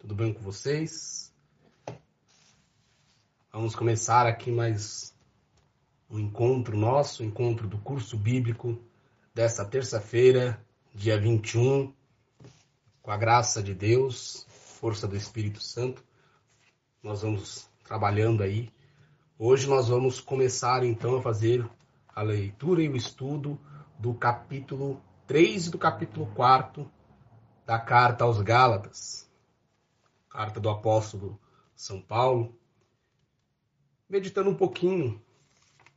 Tudo bem com vocês? Vamos começar aqui mais um encontro nosso, um encontro do curso bíblico desta terça-feira, dia 21, com a graça de Deus, força do Espírito Santo. Nós vamos trabalhando aí. Hoje nós vamos começar então a fazer a leitura e o estudo do capítulo 3 e do capítulo 4 da carta aos Gálatas, carta do apóstolo São Paulo, meditando um pouquinho,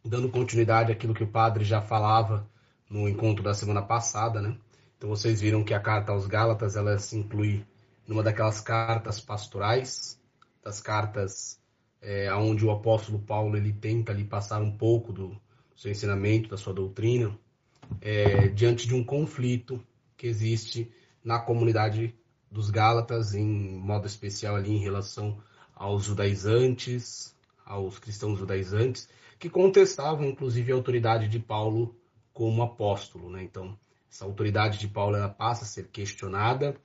dando continuidade àquilo que o padre já falava no encontro da semana passada, né? Então vocês viram que a carta aos Gálatas ela se inclui numa daquelas cartas pastorais, das cartas é, onde o apóstolo Paulo ele tenta ali passar um pouco do seu ensinamento, da sua doutrina, é, diante de um conflito que existe na comunidade dos Gálatas, em modo especial ali em relação aos judaizantes, aos cristãos judaizantes, que contestavam inclusive a autoridade de Paulo como apóstolo. Né? Então, essa autoridade de Paulo ela passa a ser questionada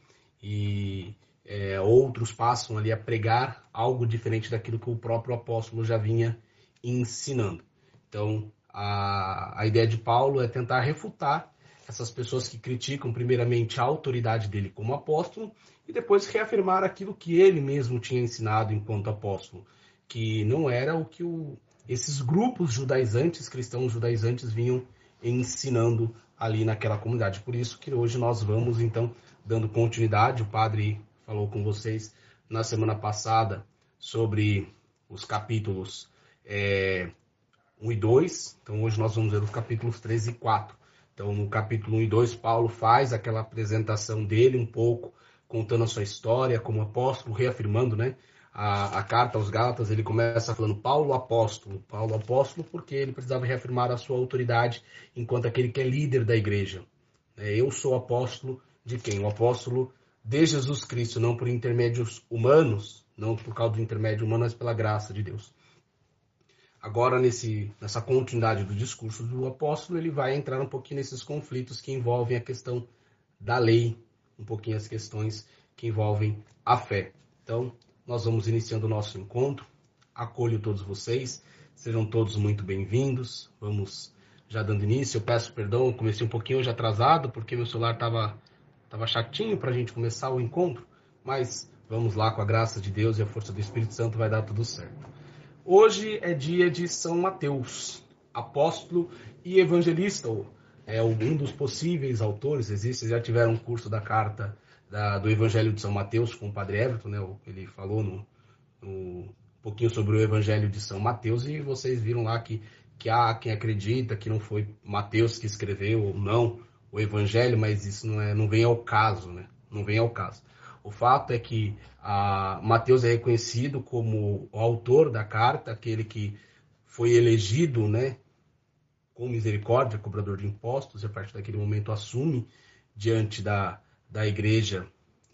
e é, outros passam ali a pregar algo diferente daquilo que o próprio apóstolo já vinha ensinando. Então, a, a ideia de Paulo é tentar refutar essas pessoas que criticam primeiramente a autoridade dele como apóstolo e depois reafirmar aquilo que ele mesmo tinha ensinado enquanto apóstolo, que não era o que o, esses grupos judaizantes, cristãos judaizantes, vinham ensinando ali naquela comunidade. Por isso que hoje nós vamos, então, dando continuidade. O padre falou com vocês na semana passada sobre os capítulos é, 1 e 2. Então, hoje nós vamos ver os capítulos 3 e 4. Então, no capítulo 1 e 2, Paulo faz aquela apresentação dele um pouco, contando a sua história como apóstolo, reafirmando né, a, a carta aos Gálatas. Ele começa falando Paulo apóstolo. Paulo apóstolo porque ele precisava reafirmar a sua autoridade enquanto aquele que é líder da igreja. É, eu sou apóstolo de quem? O apóstolo de Jesus Cristo, não por intermédios humanos, não por causa do intermédio humano, mas pela graça de Deus. Agora, nesse, nessa continuidade do discurso do apóstolo, ele vai entrar um pouquinho nesses conflitos que envolvem a questão da lei, um pouquinho as questões que envolvem a fé. Então, nós vamos iniciando o nosso encontro. Acolho todos vocês, sejam todos muito bem-vindos. Vamos já dando início. Eu peço perdão, comecei um pouquinho hoje atrasado, porque meu celular estava tava chatinho para a gente começar o encontro, mas vamos lá, com a graça de Deus e a força do Espírito Santo, vai dar tudo certo. Hoje é dia de São Mateus, apóstolo e evangelista, é um dos possíveis autores. Existe, já tiveram um curso da carta da, do Evangelho de São Mateus com o Padre Everton, né? Ele falou no, no, um pouquinho sobre o Evangelho de São Mateus e vocês viram lá que, que há quem acredita que não foi Mateus que escreveu ou não o Evangelho, mas isso não, é, não vem ao caso, né? Não vem ao caso. O fato é que a Mateus é reconhecido como o autor da carta, aquele que foi elegido, né, com misericórdia, cobrador de impostos, e a partir daquele momento assume diante da, da igreja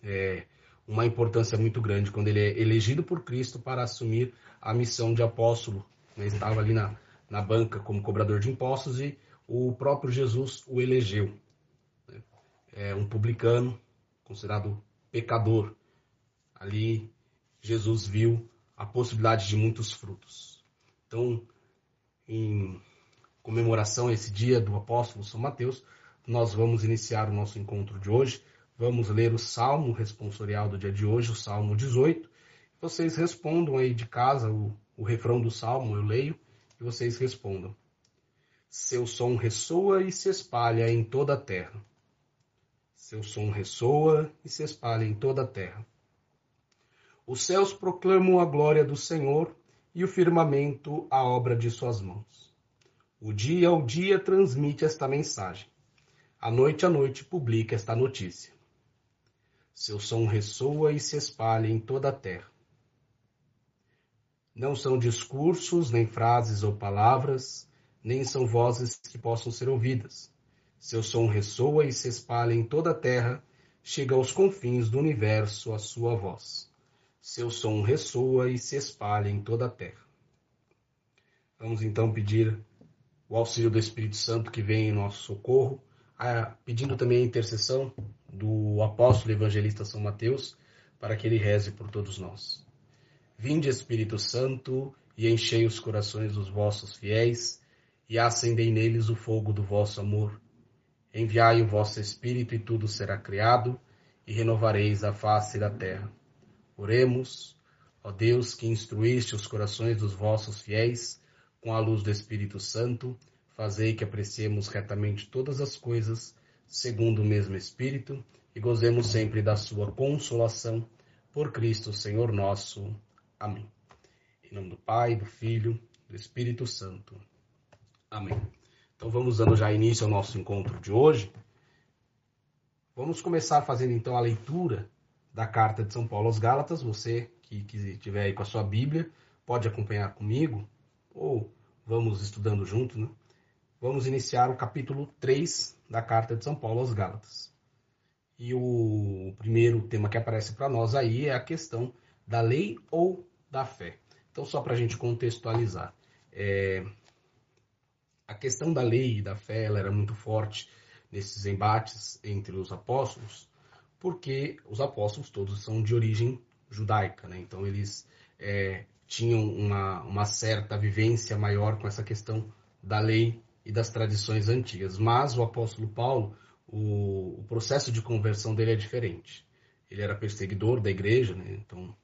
é, uma importância muito grande quando ele é elegido por Cristo para assumir a missão de apóstolo. Ele estava ali na, na banca como cobrador de impostos e o próprio Jesus o elegeu. É um publicano, considerado pecador. Ali Jesus viu a possibilidade de muitos frutos. Então, em comemoração a esse dia do apóstolo São Mateus, nós vamos iniciar o nosso encontro de hoje. Vamos ler o salmo responsorial do dia de hoje, o salmo 18. Vocês respondam aí de casa o, o refrão do salmo, eu leio, e vocês respondam. Seu som ressoa e se espalha em toda a terra seu som ressoa e se espalha em toda a terra. Os céus proclamam a glória do Senhor e o firmamento a obra de suas mãos. O dia ao dia transmite esta mensagem. A noite à noite publica esta notícia. Seu som ressoa e se espalha em toda a terra. Não são discursos, nem frases ou palavras, nem são vozes que possam ser ouvidas seu som ressoa e se espalha em toda a terra, chega aos confins do universo a sua voz. Seu som ressoa e se espalha em toda a terra. Vamos então pedir o auxílio do Espírito Santo que vem em nosso socorro, pedindo também a intercessão do apóstolo evangelista São Mateus, para que ele reze por todos nós. Vinde, Espírito Santo, e enchei os corações dos vossos fiéis, e acendei neles o fogo do vosso amor. Enviai o vosso Espírito, e tudo será criado, e renovareis a face da terra. Oremos, ó Deus, que instruíste os corações dos vossos fiéis com a luz do Espírito Santo, fazei que apreciemos retamente todas as coisas, segundo o mesmo Espírito, e gozemos sempre da sua consolação. Por Cristo, Senhor nosso. Amém. Em nome do Pai, do Filho, do Espírito Santo. Amém. Então vamos dando já início ao nosso encontro de hoje. Vamos começar fazendo então a leitura da carta de São Paulo aos Gálatas. Você que estiver aí com a sua Bíblia, pode acompanhar comigo, ou vamos estudando junto, né? Vamos iniciar o capítulo 3 da carta de São Paulo aos Gálatas. E o primeiro tema que aparece para nós aí é a questão da lei ou da fé. Então, só para a gente contextualizar, é... a questão da lei e da fé era muito forte nesses embates entre os apóstolos, porque os apóstolos todos são de origem judaica, né? então eles é, tinham uma, uma certa vivência maior com essa questão da lei e das tradições antigas. Mas o apóstolo Paulo, o, o processo de conversão dele é diferente. Ele era perseguidor da igreja, né? então,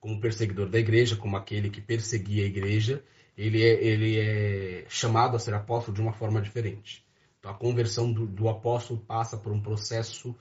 como perseguidor da igreja, como aquele que perseguia a igreja, ele é, ele é chamado a ser apóstolo de uma forma diferente. Então, a conversão do, do apóstolo passa por um processo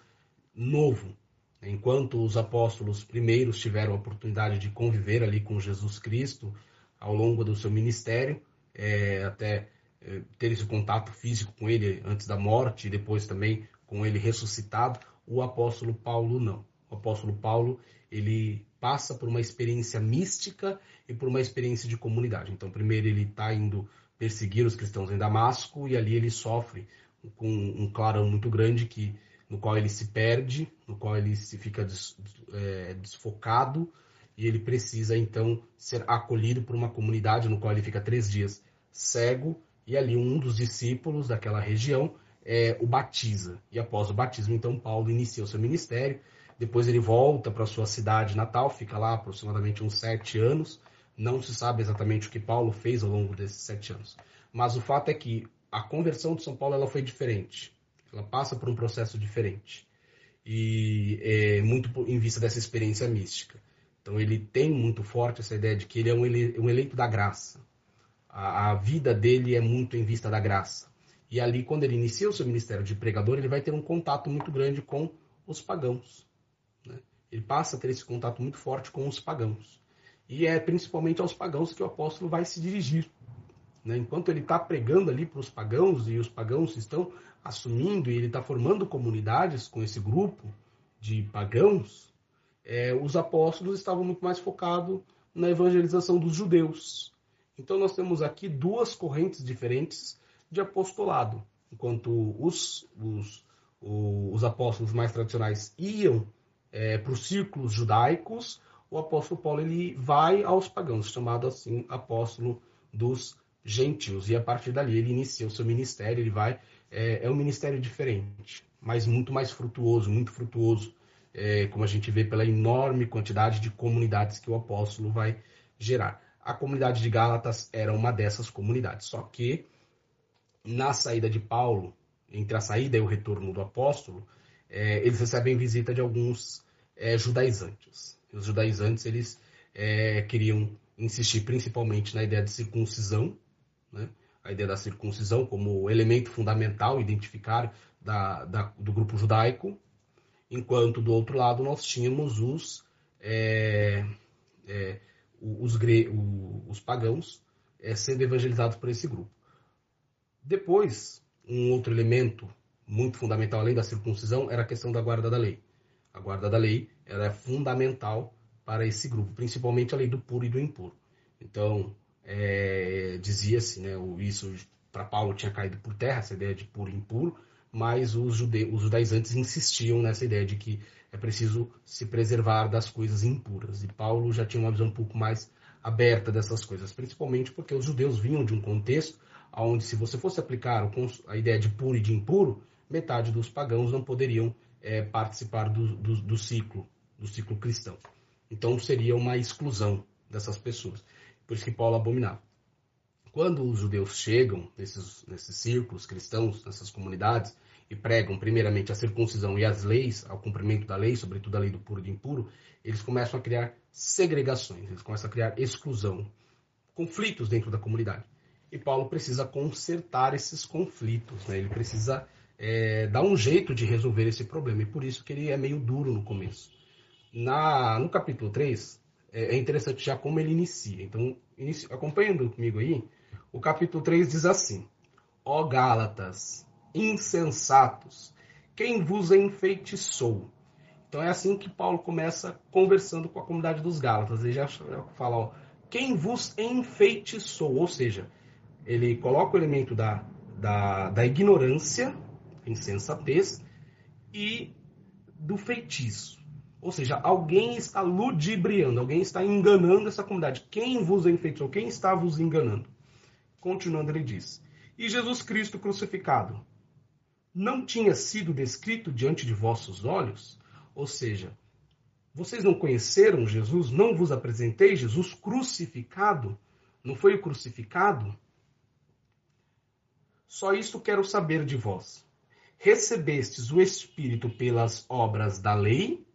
novo, Enquanto os apóstolos primeiros tiveram a oportunidade de conviver ali com Jesus Cristo ao longo do seu ministério, é, até é, ter esse contato físico com ele antes da morte e depois também com ele ressuscitado, o apóstolo Paulo não. O apóstolo Paulo ele passa por uma experiência mística e por uma experiência de comunidade. Então, primeiro ele está indo perseguir os cristãos em Damasco e ali ele sofre com um clarão muito grande que no qual ele se perde, no qual ele se fica des, é, desfocado e ele precisa então ser acolhido por uma comunidade no qual ele fica três dias cego e ali um dos discípulos daquela região é, o batiza e após o batismo então Paulo inicia o seu ministério depois ele volta para sua cidade natal fica lá aproximadamente uns sete anos não se sabe exatamente o que Paulo fez ao longo desses sete anos mas o fato é que a conversão de São Paulo ela foi diferente ela passa por um processo diferente. E é muito em vista dessa experiência mística. Então ele tem muito forte essa ideia de que ele é um, ele, um eleito da graça. A, a, vida dele é muito em vista da graça. E ali, quando ele inicia o seu ministério de pregador, ele vai ter um contato muito grande com os pagãos. Ele passa a ter esse contato muito forte com os pagãos. E é principalmente aos pagãos que o apóstolo vai se dirigir. Né? Enquanto ele está pregando ali para os pagãos e os pagãos estão assumindo e ele está formando comunidades com esse grupo de pagãos, é, os apóstolos estavam muito mais focados na evangelização dos judeus. Então nós temos aqui duas correntes diferentes de apostolado. Enquanto os, os, os apóstolos mais tradicionais iam é, para os círculos judaicos, o apóstolo Paulo ele vai aos pagãos, chamado assim apóstolo dos gentios. E a partir dali ele inicia o seu ministério, ele vai é, é um ministério diferente, mas muito mais frutuoso, muito frutuoso, é, como a gente vê pela enorme quantidade de comunidades que o apóstolo vai gerar. A comunidade de Gálatas era uma dessas comunidades, só que na saída de Paulo, entre a saída e o retorno do apóstolo, é, eles recebem visita de alguns é, judaizantes. Os judaizantes eles é, queriam insistir principalmente na ideia de circuncisão, né? a ideia da circuncisão como elemento fundamental, identificar da, da, do grupo judaico, enquanto do outro lado nós tínhamos os, é, é, os, gre, os pagãos é, sendo evangelizados por esse grupo. Depois, um outro elemento muito fundamental, além da circuncisão, era a questão da guarda da lei. A guarda da lei era é fundamental para esse grupo, principalmente a lei do puro e do impuro. Então, é, dizia-se, né, isso para Paulo tinha caído por terra, essa ideia de puro e impuro, mas os, jude, os judaizantes insistiam nessa ideia de que é preciso se preservar das coisas impuras. E Paulo já tinha uma visão um pouco mais aberta dessas coisas, principalmente porque os judeus vinham de um contexto onde, se você fosse aplicar a ideia de puro e de impuro, metade dos pagãos não poderiam é, participar do, do, do ciclo do ciclo cristão. Então seria uma exclusão dessas pessoas. Por isso que Paulo abominava. Quando os judeus chegam nesses, nesses círculos cristãos, nessas comunidades, e pregam primeiramente a circuncisão e as leis, ao cumprimento da lei, sobretudo a lei do puro e do impuro, eles começam a criar segregações, eles começam a criar exclusão, conflitos dentro da comunidade. E Paulo precisa consertar esses conflitos, né? ele precisa é, dar um jeito de resolver esse problema, e por isso que ele é meio duro no começo. Na, no capítulo 3, é, é interessante já como ele inicia. Então, acompanhando comigo aí, o capítulo 3 diz assim: Ó Gálatas, insensatos, quem vos enfeitiçou? Então é assim que Paulo começa conversando com a comunidade dos Gálatas. Ele já fala, ó, quem vos enfeitiçou? Ou seja, ele coloca o elemento da, da, da ignorância, insensatez, e do feitiço. Ou seja, alguém está ludibriando, alguém está enganando essa comunidade. Quem vos enfeitiçou? Quem está vos enganando? Continuando, ele diz: E Jesus Cristo crucificado não tinha sido descrito diante de vossos olhos? Ou seja, vocês não conheceram Jesus? Não vos apresentei Jesus crucificado? Não foi o crucificado? Só isto quero saber de vós. Recebestes o Espírito pelas obras da lei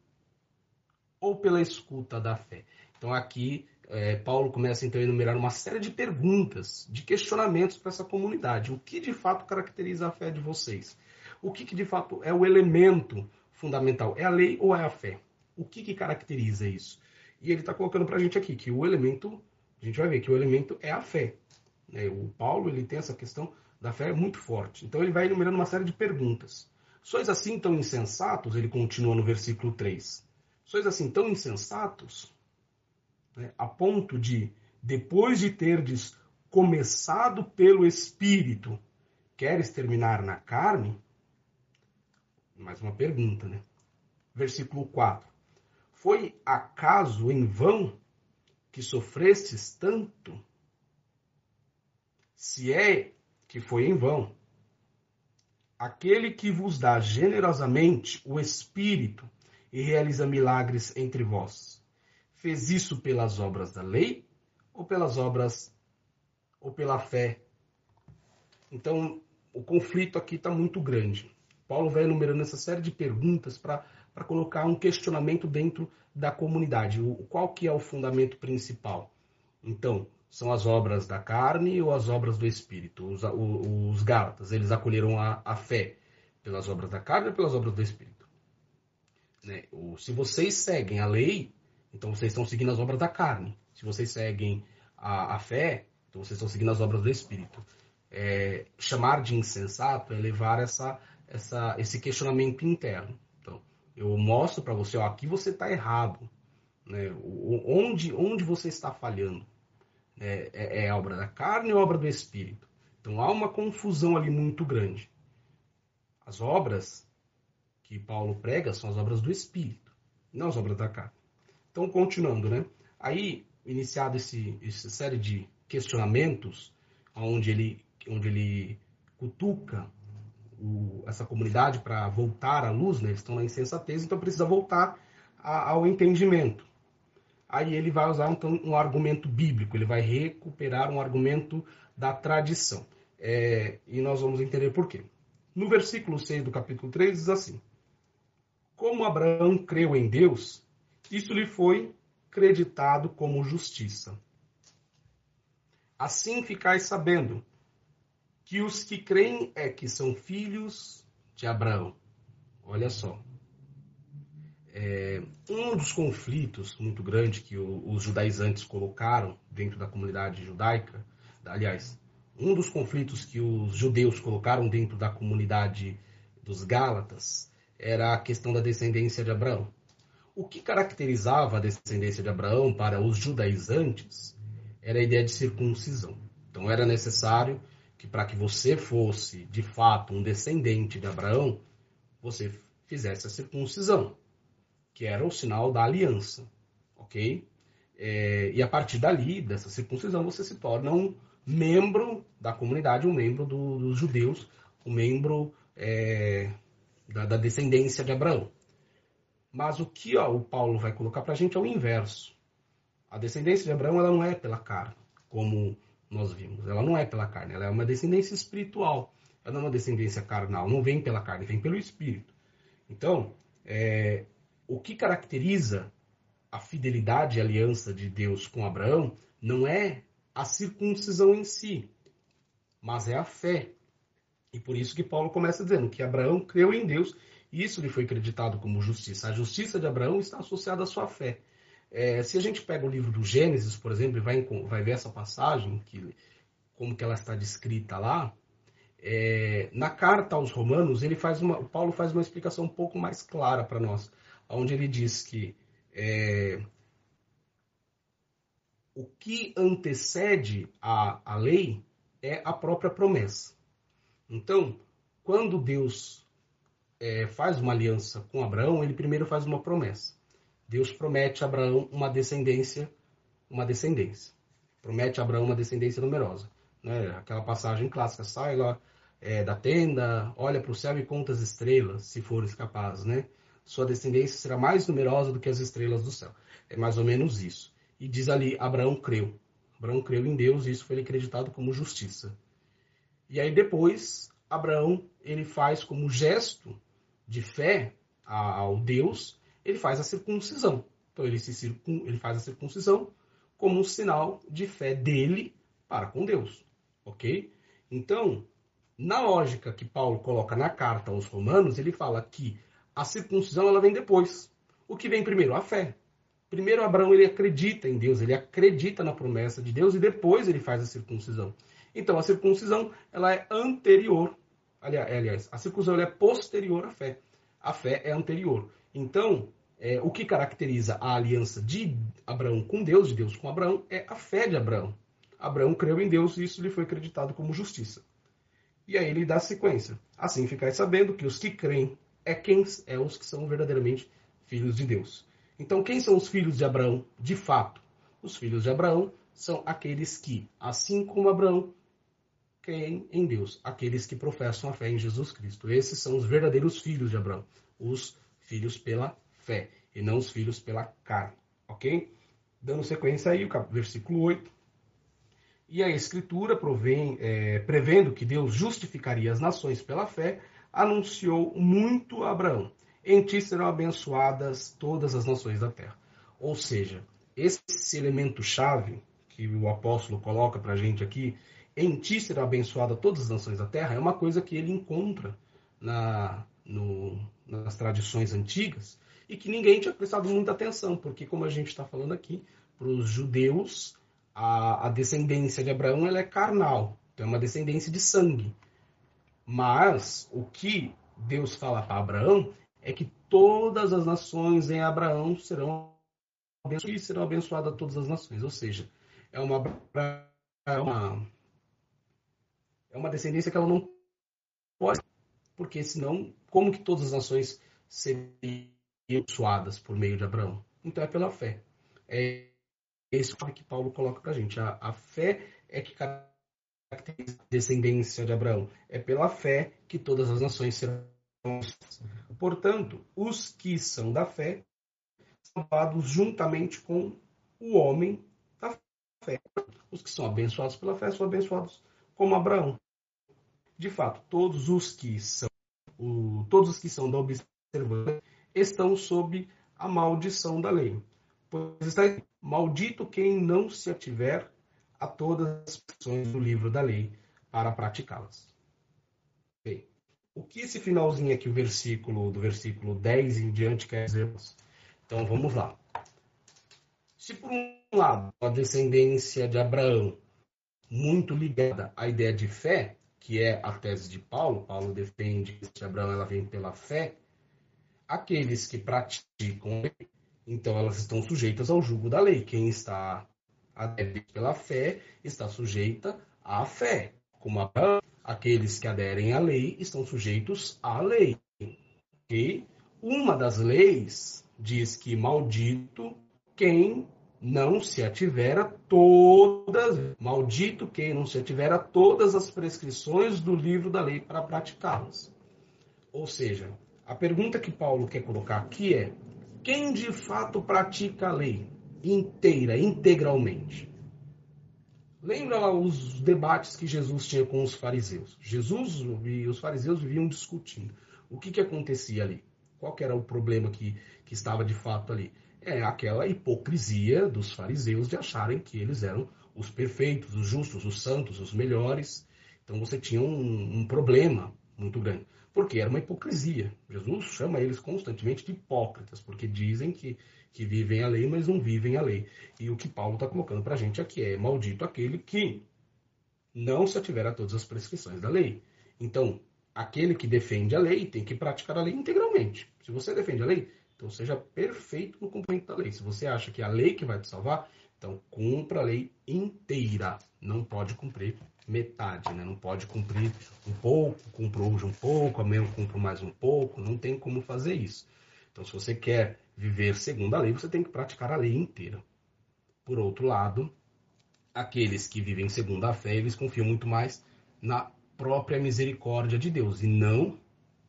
ou pela escuta da fé? Então aqui é, Paulo começa então a enumerar uma série de perguntas, de questionamentos para essa comunidade. O que de fato caracteriza a fé de vocês? O que, que de fato é o elemento fundamental? É a lei ou é a fé? O que, que caracteriza isso? E ele está colocando para a gente aqui que o elemento, a gente vai ver que o elemento é a fé. Né? O Paulo ele tem essa questão da fé muito forte. Então ele vai enumerando uma série de perguntas. Sois assim tão insensatos? Ele continua no versículo 3. Sois assim tão insensatos? Né? A ponto de, depois de terdes começado pelo Espírito, queres terminar na carne? Mais uma pergunta, né? Versículo 4. Foi acaso em vão que sofrestes tanto? Se é que foi em vão. Aquele que vos dá generosamente o Espírito e realiza milagres entre vós, fez isso pelas obras da lei ou pelas obras ou pela fé? Então, o conflito aqui está muito grande. Paulo vai enumerando essa série de perguntas para colocar um questionamento dentro da comunidade. O, qual que é o fundamento principal? Então, são as obras da carne ou as obras do Espírito? Os, os Gálatas, eles acolheram a, a, fé pelas obras da carne ou pelas obras do Espírito? Né? O, se vocês seguem a lei, então vocês estão seguindo as obras da carne. Se vocês seguem a, a fé, então vocês estão seguindo as obras do Espírito. É, chamar de insensato é levar essa, essa, esse questionamento interno. Então, eu mostro para você, ó, aqui você está errado. Né? Onde, onde você está falhando? É, é, é obra da carne ou obra do espírito? Então há uma confusão ali muito grande. As obras que Paulo prega são as obras do espírito, não as obras da carne. Então, continuando, né? Aí, iniciado esse, essa série de questionamentos, onde ele, onde ele cutuca o, essa comunidade para voltar à luz, né? eles estão na insensatez, então precisa voltar a, ao entendimento. Aí ele vai usar então, um argumento bíblico, ele vai recuperar um argumento da tradição. É, e nós vamos entender por quê. No versículo 6 do capítulo 3 diz assim: Como Abraão creu em Deus, isso lhe foi creditado como justiça. Assim ficais sabendo que os que creem é que são filhos de Abraão. Olha só. É, um dos conflitos muito grande que o, os judaizantes colocaram dentro da comunidade judaica, aliás, um dos conflitos que os judeus colocaram dentro da comunidade dos Gálatas era a questão da descendência de Abraão. O que caracterizava a descendência de Abraão para os judaizantes era a ideia de circuncisão. Então era necessário que para que você fosse de fato um descendente de Abraão, você fizesse a circuncisão, que era o sinal da aliança, ok? É, e a partir dali, dessa circuncisão, você se torna um membro da comunidade, um membro do, dos judeus, um membro é, da, da descendência de Abraão. Mas o que ó, o Paulo vai colocar para a gente é o inverso. A descendência de Abraão ela não é pela carne, como nós vimos. Ela não é pela carne, ela é uma descendência espiritual. Ela não é uma descendência carnal, não vem pela carne, vem pelo espírito. Então, é, o que caracteriza a fidelidade e aliança de Deus com Abraão não é a circuncisão em si, mas é a fé. E por isso que Paulo começa dizendo que Abraão creu em Deus e isso lhe foi acreditado como justiça. A justiça de Abraão está associada à sua fé. É, se a gente pega o livro do Gênesis, por exemplo, e vai, vai ver essa passagem, que, como que ela está descrita lá, é, na carta aos Romanos, ele faz uma, Paulo faz uma explicação um pouco mais clara para nós, onde ele diz que é, o que antecede a, a lei é a própria promessa. Então, quando Deus é, faz uma aliança com Abraão, ele primeiro faz uma promessa. Deus promete a Abraão uma descendência, uma descendência. Promete a Abraão uma descendência numerosa. Né? Aquela passagem clássica, sai lá é, da tenda, olha para o céu e conta as estrelas, se fores capaz, né? Sua descendência será mais numerosa do que as estrelas do céu. É mais ou menos isso. E diz ali, Abraão creu. Abraão creu em Deus e isso foi acreditado como justiça. E aí depois, Abraão, ele faz como gesto de fé ao Deus, ele faz a circuncisão. Então ele, se circun, ele faz a circuncisão como um sinal de fé dele para com Deus, ok? Então, na lógica que Paulo coloca na carta aos Romanos, ele fala que a circuncisão ela vem depois. O que vem primeiro? A fé. Primeiro Abraão ele acredita em Deus, ele acredita na promessa de Deus e depois ele faz a circuncisão. Então a circuncisão ela é anterior, aliás, a circuncisão é posterior à fé. A fé é anterior. Então, é, o que caracteriza a aliança de Abraão com Deus, de Deus com Abraão, é a fé de Abraão. Abraão creu em Deus e isso lhe foi acreditado como justiça. E aí ele dá sequência. Assim ficais sabendo que os que creem é quem é os que são verdadeiramente filhos de Deus. Então, quem são os filhos de Abraão de fato? Os filhos de Abraão são aqueles que, assim como Abraão, creem em Deus, aqueles que professam a fé em Jesus Cristo. Esses são os verdadeiros filhos de Abraão, os filhos pela fé, e não os filhos pela carne, ok? Dando sequência aí, o versículo 8. E a Escritura, provém, é, prevendo que Deus justificaria as nações pela fé, anunciou muito a Abraão em ti serão abençoadas todas as nações da terra. Ou seja, esse elemento chave que o apóstolo coloca para a gente aqui, em ti serão abençoadas todas as nações da terra, é uma coisa que ele encontra na, no, nas tradições antigas e que ninguém tinha prestado muita atenção, porque como a gente está falando aqui, para os judeus, a, a, descendência de Abraão ela é carnal, então é uma descendência de sangue. Mas o que Deus fala para Abraão é que todas as nações em Abraão serão abençoadas e serão abençoadas todas as nações. Ou seja, é uma, uma, é uma descendência que ela não pode, porque senão, como que todas as nações seriam abençoadas por meio de Abraão? Então é pela fé. É esse que Paulo coloca para a gente. A fé é que caracteriza a descendência de Abraão. É pela fé que todas as nações serão Portanto, os que são da fé são salvados juntamente com o homem da fé. Os que são abençoados pela fé são abençoados como Abraão. De fato, todos os que são o, todos os que são da observância estão sob a maldição da lei. Pois está maldito quem não se ativer a todas as ações do livro da lei para praticá-las. Bem, o que esse finalzinho aqui, o versículo, do versículo 10 em diante, quer dizer? Então vamos lá. Se por um lado a descendência de Abraão, muito ligada à ideia de fé, que é a tese de Paulo, Paulo defende que Abraão ela vem pela fé, aqueles que praticam, então elas estão sujeitas ao jugo da lei. Quem está pela fé está sujeita à fé, como aqueles que aderem à lei estão sujeitos à lei. E uma das leis diz que maldito quem não se ativer a todas, maldito quem não se ativer a todas as prescrições do livro da lei para praticá-las. Ou seja, a pergunta que Paulo quer colocar aqui é: quem de fato pratica a lei inteira, integralmente? Lembra lá os debates que Jesus tinha com os fariseus? Jesus e os fariseus viviam discutindo. O que, que acontecia ali? Qual era o problema que, que estava de fato ali? É aquela hipocrisia dos fariseus de acharem que eles eram os perfeitos, os justos, os santos, os melhores. Então você tinha um, um problema muito grande. Porque era uma hipocrisia. Jesus chama eles constantemente de hipócritas, porque dizem que, que vivem a lei, mas não vivem a lei. E o que Paulo está colocando para a gente aqui é: maldito aquele que não se ativer a todas as prescrições da lei. Então, aquele que defende a lei tem que praticar a lei integralmente. Se você defende a lei, então seja perfeito no cumprimento da lei. Se você acha que é a lei que vai te salvar, então cumpra a lei inteira. Não pode cumprir metade, né? Não pode cumprir um pouco, cumpro hoje um pouco, amanhã cumpro mais um pouco, não tem como fazer isso. Então, se você quer viver segundo a lei, você tem que praticar a lei inteira. Por outro lado, aqueles que vivem segundo a fé, eles confiam muito mais na própria misericórdia de Deus e não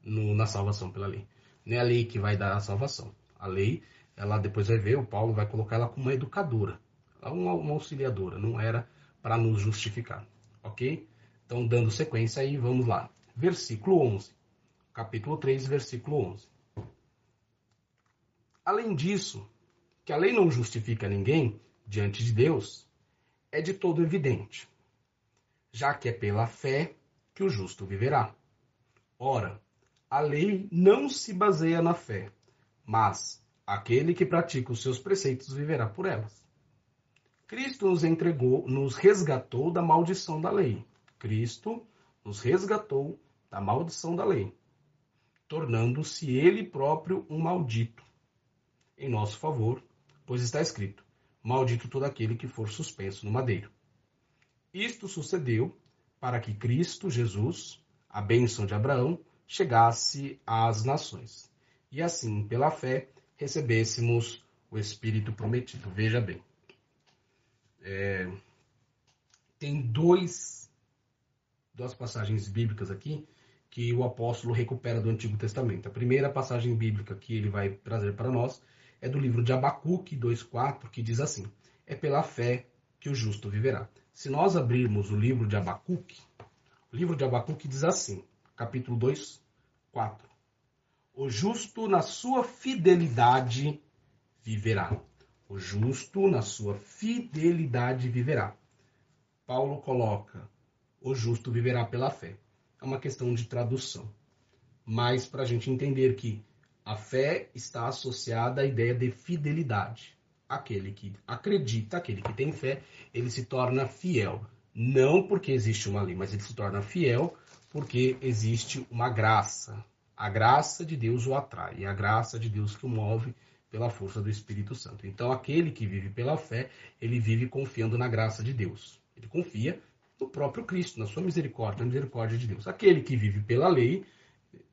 no, na salvação pela lei. Não é a lei que vai dar a salvação. A lei, ela depois vai ver, o Paulo vai colocar ela como uma educadora, uma, uma auxiliadora, não era para nos justificar ok? Então, dando sequência aí, vamos lá. Versículo 11. Capítulo 3, versículo 11. Além disso, que a lei não justifica ninguém diante de Deus, é de todo evidente, já que é pela fé que o justo viverá. Ora, a lei não se baseia na fé, mas aquele que pratica os seus preceitos viverá por elas. Cristo nos entregou, nos resgatou da maldição da lei. Cristo nos resgatou da maldição da lei, tornando-se ele próprio um maldito em nosso favor, pois está escrito: Maldito todo aquele que for suspenso no madeiro. Isto sucedeu para que Cristo Jesus, a bênção de Abraão, chegasse às nações, e assim, pela fé, recebêssemos o Espírito prometido. Veja bem. É, tem dois, duas passagens bíblicas aqui que o apóstolo recupera do Antigo Testamento. A primeira passagem bíblica que ele vai trazer para nós é do livro de Abacuque 2,4, que diz assim: É pela fé que o justo viverá. Se nós abrirmos o livro de Abacuque, o livro de Abacuque diz assim, capítulo 2, 4. O justo na sua fidelidade viverá. O justo, na sua fidelidade, viverá. Paulo coloca: o justo viverá pela fé. É uma questão de tradução. Mas para a gente entender que a fé está associada à ideia de fidelidade. Aquele que acredita, aquele que tem fé, ele se torna fiel. Não porque existe uma lei, mas ele se torna fiel porque existe uma graça. A graça de Deus o atrai, a graça de Deus que o move pela força do Espírito Santo. Então, aquele que vive pela fé, ele vive confiando na graça de Deus. Ele confia no próprio Cristo, na sua misericórdia, na misericórdia de Deus. Aquele que vive pela lei,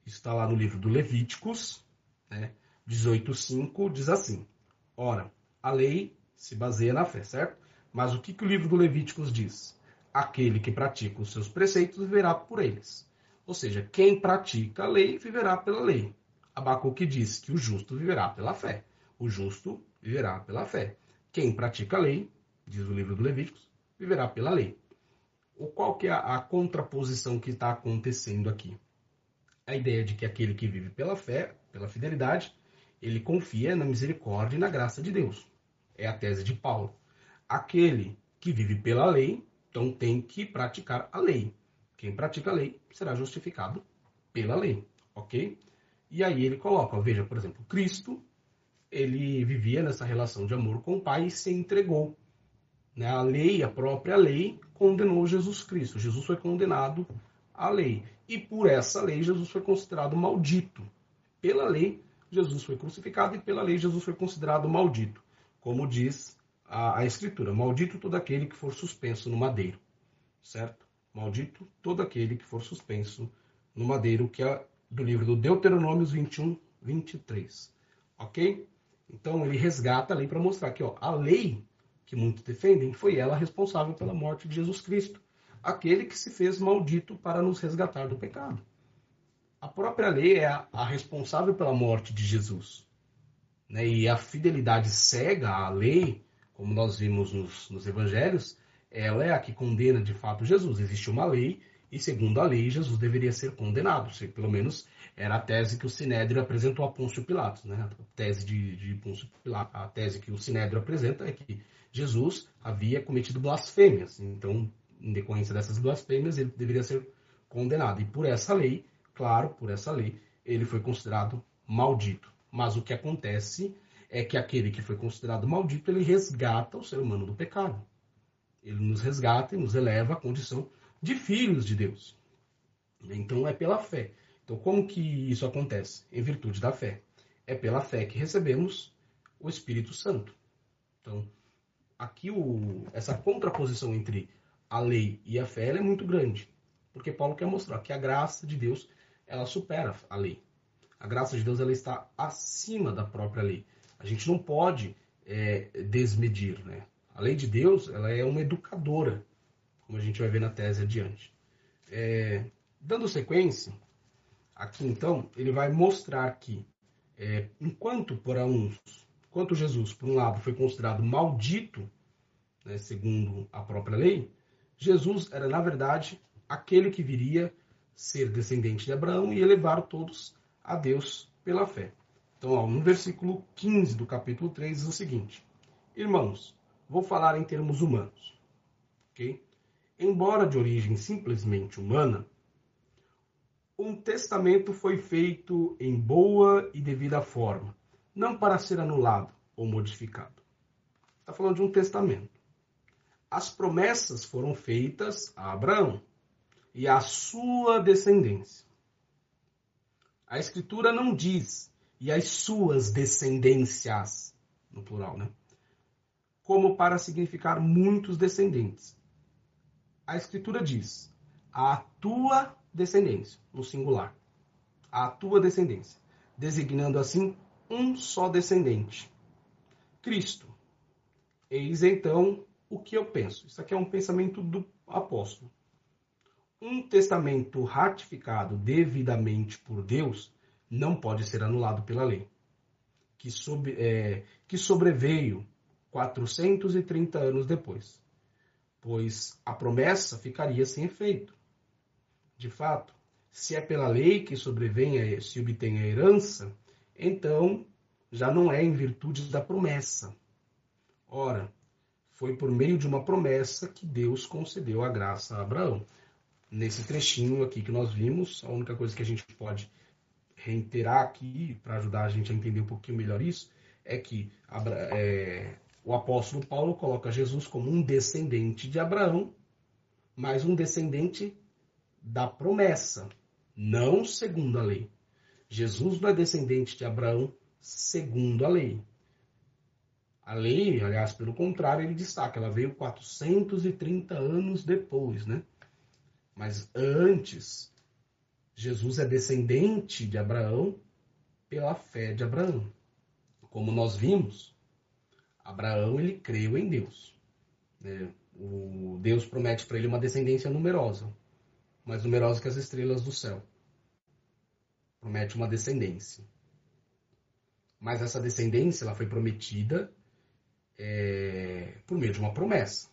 está lá no livro do Levíticos, né, 18.5, diz assim: Ora, a lei se baseia na fé, certo? Mas o que, que o livro do Levíticos diz? Aquele que pratica os seus preceitos viverá por eles. Ou seja, quem pratica a lei viverá pela lei. Abacuque diz que o justo viverá pela fé. O justo viverá pela fé. Quem pratica a lei, diz o livro do Levíticos, viverá pela lei. O qual que é a, a contraposição que está acontecendo aqui? A ideia de que aquele que vive pela fé, pela fidelidade, ele confia na misericórdia e na graça de Deus. É a tese de Paulo. Aquele que vive pela lei, então tem que praticar a lei. Quem pratica a lei será justificado pela lei, ok? E aí ele coloca, veja, por exemplo, Cristo, ele vivia nessa relação de amor com o Pai e se entregou. Né? A lei, a própria lei, condenou Jesus Cristo. Jesus foi condenado à lei. E por essa lei, Jesus foi considerado maldito. Pela lei, Jesus foi crucificado e pela lei, Jesus foi considerado maldito. Como diz a, a Escritura: Maldito todo aquele que for suspenso no madeiro. Certo? Maldito todo aquele que for suspenso no madeiro, que é do livro do Deuteronômio 21, 23. Ok? Então ele resgata a lei para mostrar que ó, a lei que muitos defendem foi ela responsável pela morte de Jesus Cristo, aquele que se fez maldito para nos resgatar do pecado. A própria lei é a, a responsável pela morte de Jesus. né, e a fidelidade cega à lei, como nós vimos nos, nos evangelhos, ela é a que condena de fato Jesus. Existe uma lei e, segundo a lei, Jesus deveria ser condenado. Pelo menos era a tese que o Sinédrio apresentou a Pôncio Pilatos. Né? A tese de, de Pôncio Pilatos, a tese que o Sinédrio apresenta é que Jesus havia cometido blasfêmias. Então, em decorrência dessas blasfêmias, ele deveria ser condenado. E por essa lei, claro, por essa lei, ele foi considerado maldito. Mas o que acontece é que aquele que foi considerado maldito, ele resgata o ser humano do pecado. Ele nos resgata e nos eleva à condição de filhos de Deus. Então é pela fé. Então como que isso acontece? Em virtude da fé. É pela fé que recebemos o Espírito Santo. Então, aqui o, essa contraposição entre a lei e a fé é muito grande. Porque Paulo quer mostrar que a graça de Deus, ela supera a lei. A graça de Deus ela está acima da própria lei. A gente não pode é, desmedir, né? A lei de Deus, ela é uma educadora, como a gente vai ver na tese adiante. É, dando sequência, aqui então, ele vai mostrar que, é, enquanto para uns, enquanto Jesus, por um lado, foi considerado maldito, né, segundo a própria lei, Jesus era, na verdade, aquele que viria ser descendente de Abraão e elevar todos a Deus pela fé. Então, ó, no versículo 15 do capítulo 3 diz o seguinte: Irmãos, Vou falar em termos humanos. ok? Embora de origem simplesmente humana, um testamento foi feito em boa e devida forma, não para ser anulado ou modificado. Está falando de um testamento. As promessas foram feitas a Abraão e à sua descendência. A Escritura não diz e as suas descendências, no plural, né? como para significar muitos descendentes. A Escritura diz: a tua descendência, no singular. A tua descendência, designando assim um só descendente. Cristo. Eis então o que eu penso. Isso aqui é um pensamento do apóstolo. Um testamento ratificado devidamente por Deus não pode ser anulado pela lei, que, sob, é, que sobreveio 430 anos depois, pois a promessa ficaria sem efeito. De fato, se é pela lei que sobrevém se obtém a herança, então já não é em virtude da promessa. Ora, foi por meio de uma promessa que Deus concedeu a graça a Abraão. Nesse trechinho aqui que nós vimos, a única coisa que a gente pode reiterar aqui, para ajudar a gente a entender um pouquinho melhor isso, é que é, o apóstolo Paulo coloca Jesus como um descendente de Abraão, mas um descendente da promessa, não segundo a lei. Jesus não é descendente de Abraão segundo a lei. A lei, aliás, pelo contrário, ele destaca, ela veio 430 anos depois, né? Mas antes, Jesus é descendente de Abraão pela fé de Abraão. Como nós vimos, Abraão ele creu em Deus. Né? O Deus promete para ele uma descendência numerosa, mais numerosa que as estrelas do céu. Promete uma descendência. Mas essa descendência ela foi prometida é, por meio de uma promessa.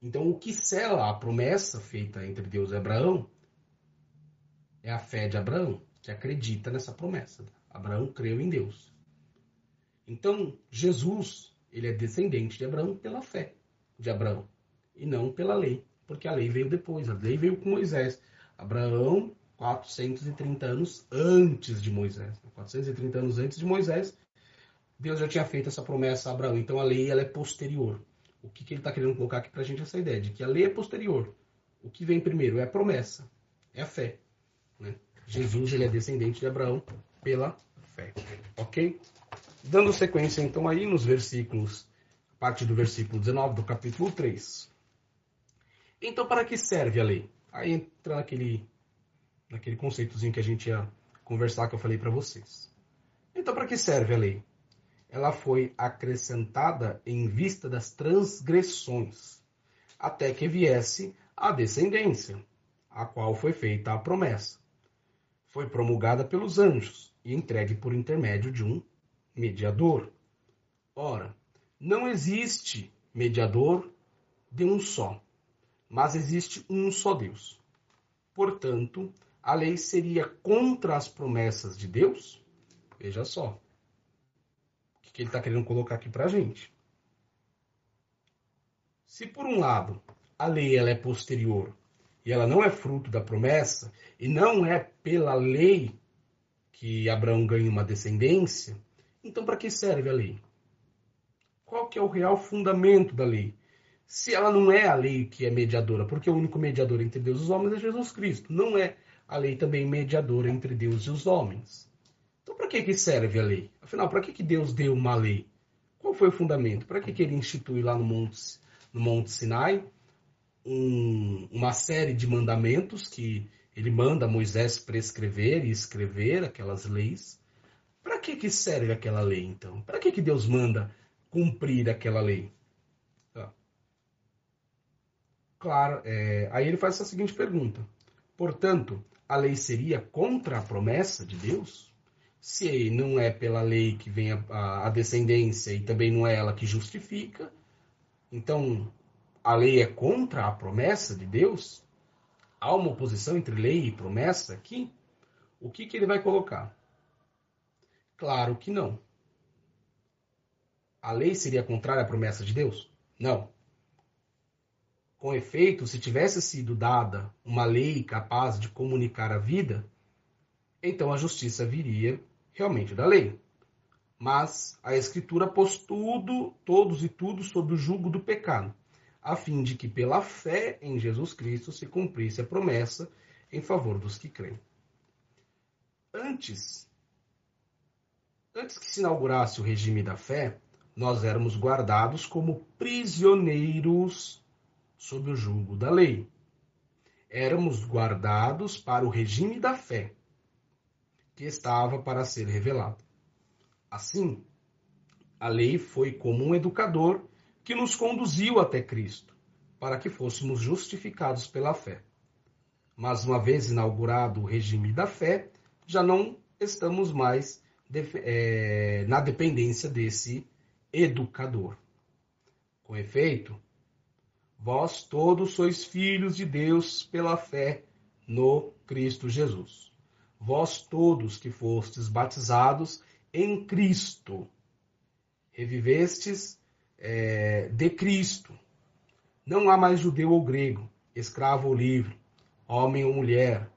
Então, o que sela a promessa feita entre Deus e Abraão é a fé de Abraão, que acredita nessa promessa. Abraão creu em Deus. Então, Jesus, ele é descendente de Abraão pela fé de Abraão e não pela lei, porque a lei veio depois, a lei veio com Moisés. Abraão, 430 anos antes de Moisés, 430 anos antes de Moisés, Deus já tinha feito essa promessa a Abraão. Então a lei ela é posterior. O que, que ele está querendo colocar aqui para a gente essa ideia de que a lei é posterior. O que vem primeiro é a promessa, é a fé. Né? Jesus ele é descendente de Abraão pela fé, ok? Dando sequência, então, aí nos versículos, a do versículo 19 do capítulo 3. Então, para que serve a lei? Aí entra naquele, naquele conceitozinho que a gente ia conversar, que eu falei para vocês. Então, para que serve a lei? Ela foi acrescentada em vista das transgressões, até que viesse a descendência, a qual foi feita a promessa. Foi promulgada pelos anjos e entregue por intermédio de um mediador. Ora, não existe mediador de um só, mas existe um só Deus. Portanto, a lei seria contra as promessas de Deus? Veja só. O que ele está querendo colocar aqui para a gente. Se por um lado a lei ela é posterior e ela não é fruto da promessa, e não é pela lei que Abraão ganha uma descendência, então para que serve a lei? Qual que é o real fundamento da lei? Se ela não é a lei que é mediadora, porque o único mediador entre Deus e os homens é Jesus Cristo, não é a lei também mediadora entre Deus e os homens. Então para que, que serve a lei? Afinal, para que, que Deus deu uma lei? Qual foi o fundamento? Para que, que ele institui lá no Monte, no Monte Sinai um, uma série de mandamentos que ele manda Moisés prescrever e escrever aquelas leis. Para que, que serve aquela lei, então? Para que, que Deus manda cumprir aquela lei? Tá. Claro, é, aí ele faz essa seguinte pergunta. Portanto, a lei seria contra a promessa de Deus? Se não é pela lei que vem a, a, descendência e também não é ela que justifica, então a lei é contra a promessa de Deus? Há uma oposição entre lei e promessa aqui? O que, que ele vai colocar? Claro que não. A lei seria contrária à promessa de Deus? Não. Com efeito, se tivesse sido dada uma lei capaz de comunicar a vida, então a justiça viria realmente da lei. Mas a Escritura pôs tudo, todos e tudo sob o jugo do pecado a fim de que pela fé em Jesus Cristo se cumprisse a promessa em favor dos que creem. Antes, antes que se inaugurasse o regime da fé, nós éramos guardados como prisioneiros sob o jugo da lei. Éramos guardados para o regime da fé, que estava para ser revelado. Assim, a lei foi como um educador que nos conduziu até Cristo, para que fôssemos justificados pela fé. Mas uma vez inaugurado o regime da fé, já não estamos mais é, na dependência desse educador. Com efeito, vós todos sois filhos de Deus pela fé no Cristo Jesus. Vós todos que fostes batizados em Cristo, revivestes é, de Cristo. Não há mais judeu ou grego, escravo ou livre, homem ou mulher,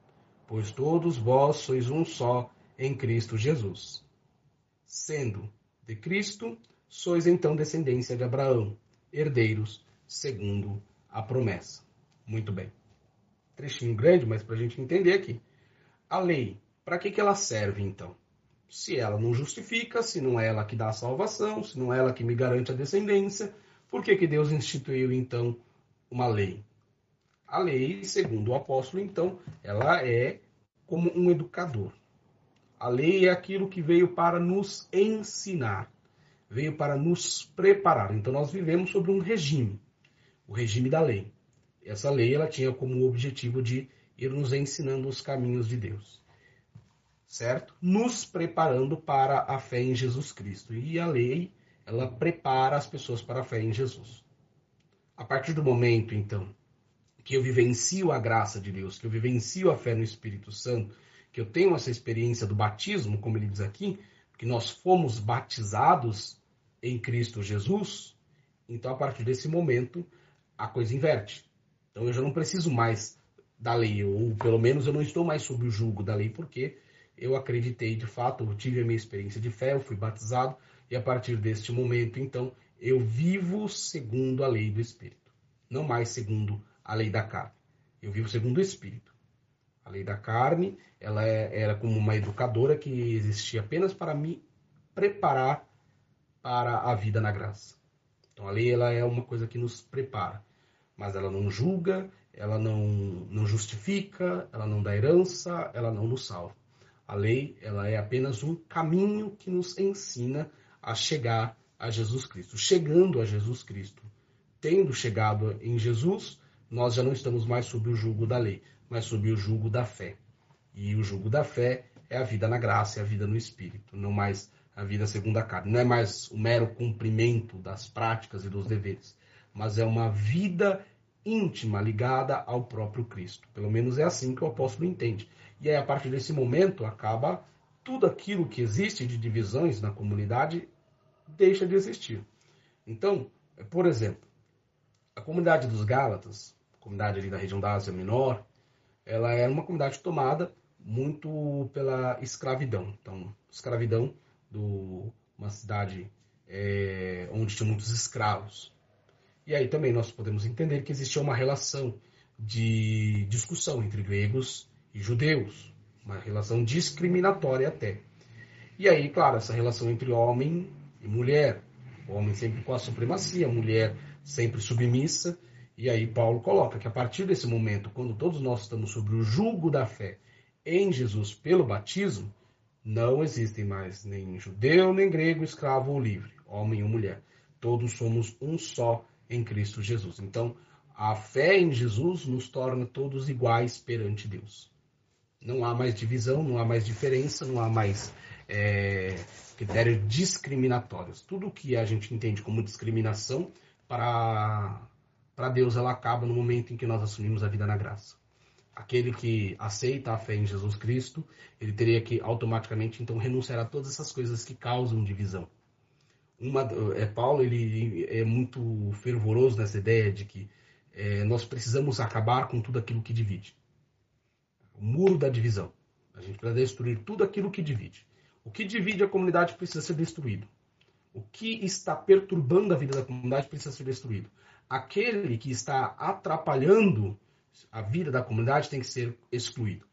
pois todos vós sois um só em Cristo Jesus. Sendo de Cristo, sois então descendência de Abraão, herdeiros segundo a promessa. Muito bem. Trechinho grande, mas para a gente entender aqui. A lei, para que, que ela serve então? se ela não justifica, se não é ela que dá a salvação, se não é ela que me garante a descendência, por que, que Deus instituiu então uma lei? A lei, segundo o apóstolo, então, ela é como um educador. A lei é aquilo que veio para nos ensinar, veio para nos preparar. Então, nós vivemos sobre um regime, o regime da lei. Essa lei ela tinha como objetivo de ir nos ensinando os caminhos de Deus certo? Nos preparando para a fé em Jesus Cristo. E a lei, ela prepara as pessoas para a fé em Jesus. A partir do momento, então, que eu vivencio a graça de Deus, que eu vivencio a fé no Espírito Santo, que eu tenho essa experiência do batismo, como ele diz aqui, que nós fomos batizados em Cristo Jesus, então a partir desse momento a coisa inverte. Então eu já não preciso mais da lei, ou pelo menos eu não estou mais sob o jugo da lei, porque eu acreditei de fato, eu tive a minha experiência de fé, eu fui batizado, e a partir deste momento, então, eu vivo segundo a lei do Espírito, não mais segundo a lei da carne. Eu vivo segundo o Espírito. A lei da carne, ela é, era como uma educadora que existia apenas para me preparar para a vida na graça. Então, a lei ela é uma coisa que nos prepara, mas ela não julga, ela não, não justifica, ela não dá herança, ela não nos salva. A lei ela é apenas um caminho que nos ensina a chegar a Jesus Cristo. Chegando a Jesus Cristo, tendo chegado em Jesus, nós já não estamos mais sob o jugo da lei, mas sob o jugo da fé. E o jugo da fé é a vida na graça, é a vida no Espírito, não mais a vida segundo a carne. Não é mais o mero cumprimento das práticas e dos deveres, mas é uma vida íntima ligada ao próprio Cristo. Pelo menos é assim que o apóstolo entende. E aí, a partir desse momento, acaba tudo aquilo que existe de divisões na comunidade deixa de existir. Então, por exemplo, a comunidade dos Gálatas, comunidade ali da região da Ásia Menor, ela era uma comunidade tomada muito pela escravidão. Então, escravidão de uma cidade é, onde tinha muitos escravos. E aí também nós podemos entender que existia uma relação de discussão entre gregos e judeus, uma relação discriminatória até. E aí, claro, essa relação entre homem e mulher, o homem sempre com a supremacia, a mulher sempre submissa. E aí Paulo coloca que a partir desse momento, quando todos nós estamos sobre o jugo da fé em Jesus pelo batismo, não existem mais nem judeu, nem grego, escravo ou livre, homem ou mulher. Todos somos um só em Cristo Jesus. Então, a fé em Jesus nos torna todos iguais perante Deus. Não há mais divisão, não há mais diferença, não há mais é, critérios discriminatórios. Tudo que a gente entende como discriminação para para Deus ela acaba no momento em que nós assumimos a vida na graça. Aquele que aceita a fé em Jesus Cristo, ele teria que automaticamente então renunciar a todas essas coisas que causam divisão. Uma, é, Paulo ele é muito fervoroso nessa ideia de que é, nós precisamos acabar com tudo aquilo que divide. O muro da divisão. A gente precisa destruir tudo aquilo que divide. O que divide a comunidade precisa ser destruído. O que está perturbando a vida da comunidade precisa ser destruído. Aquele que está atrapalhando a vida da comunidade tem que ser excluído.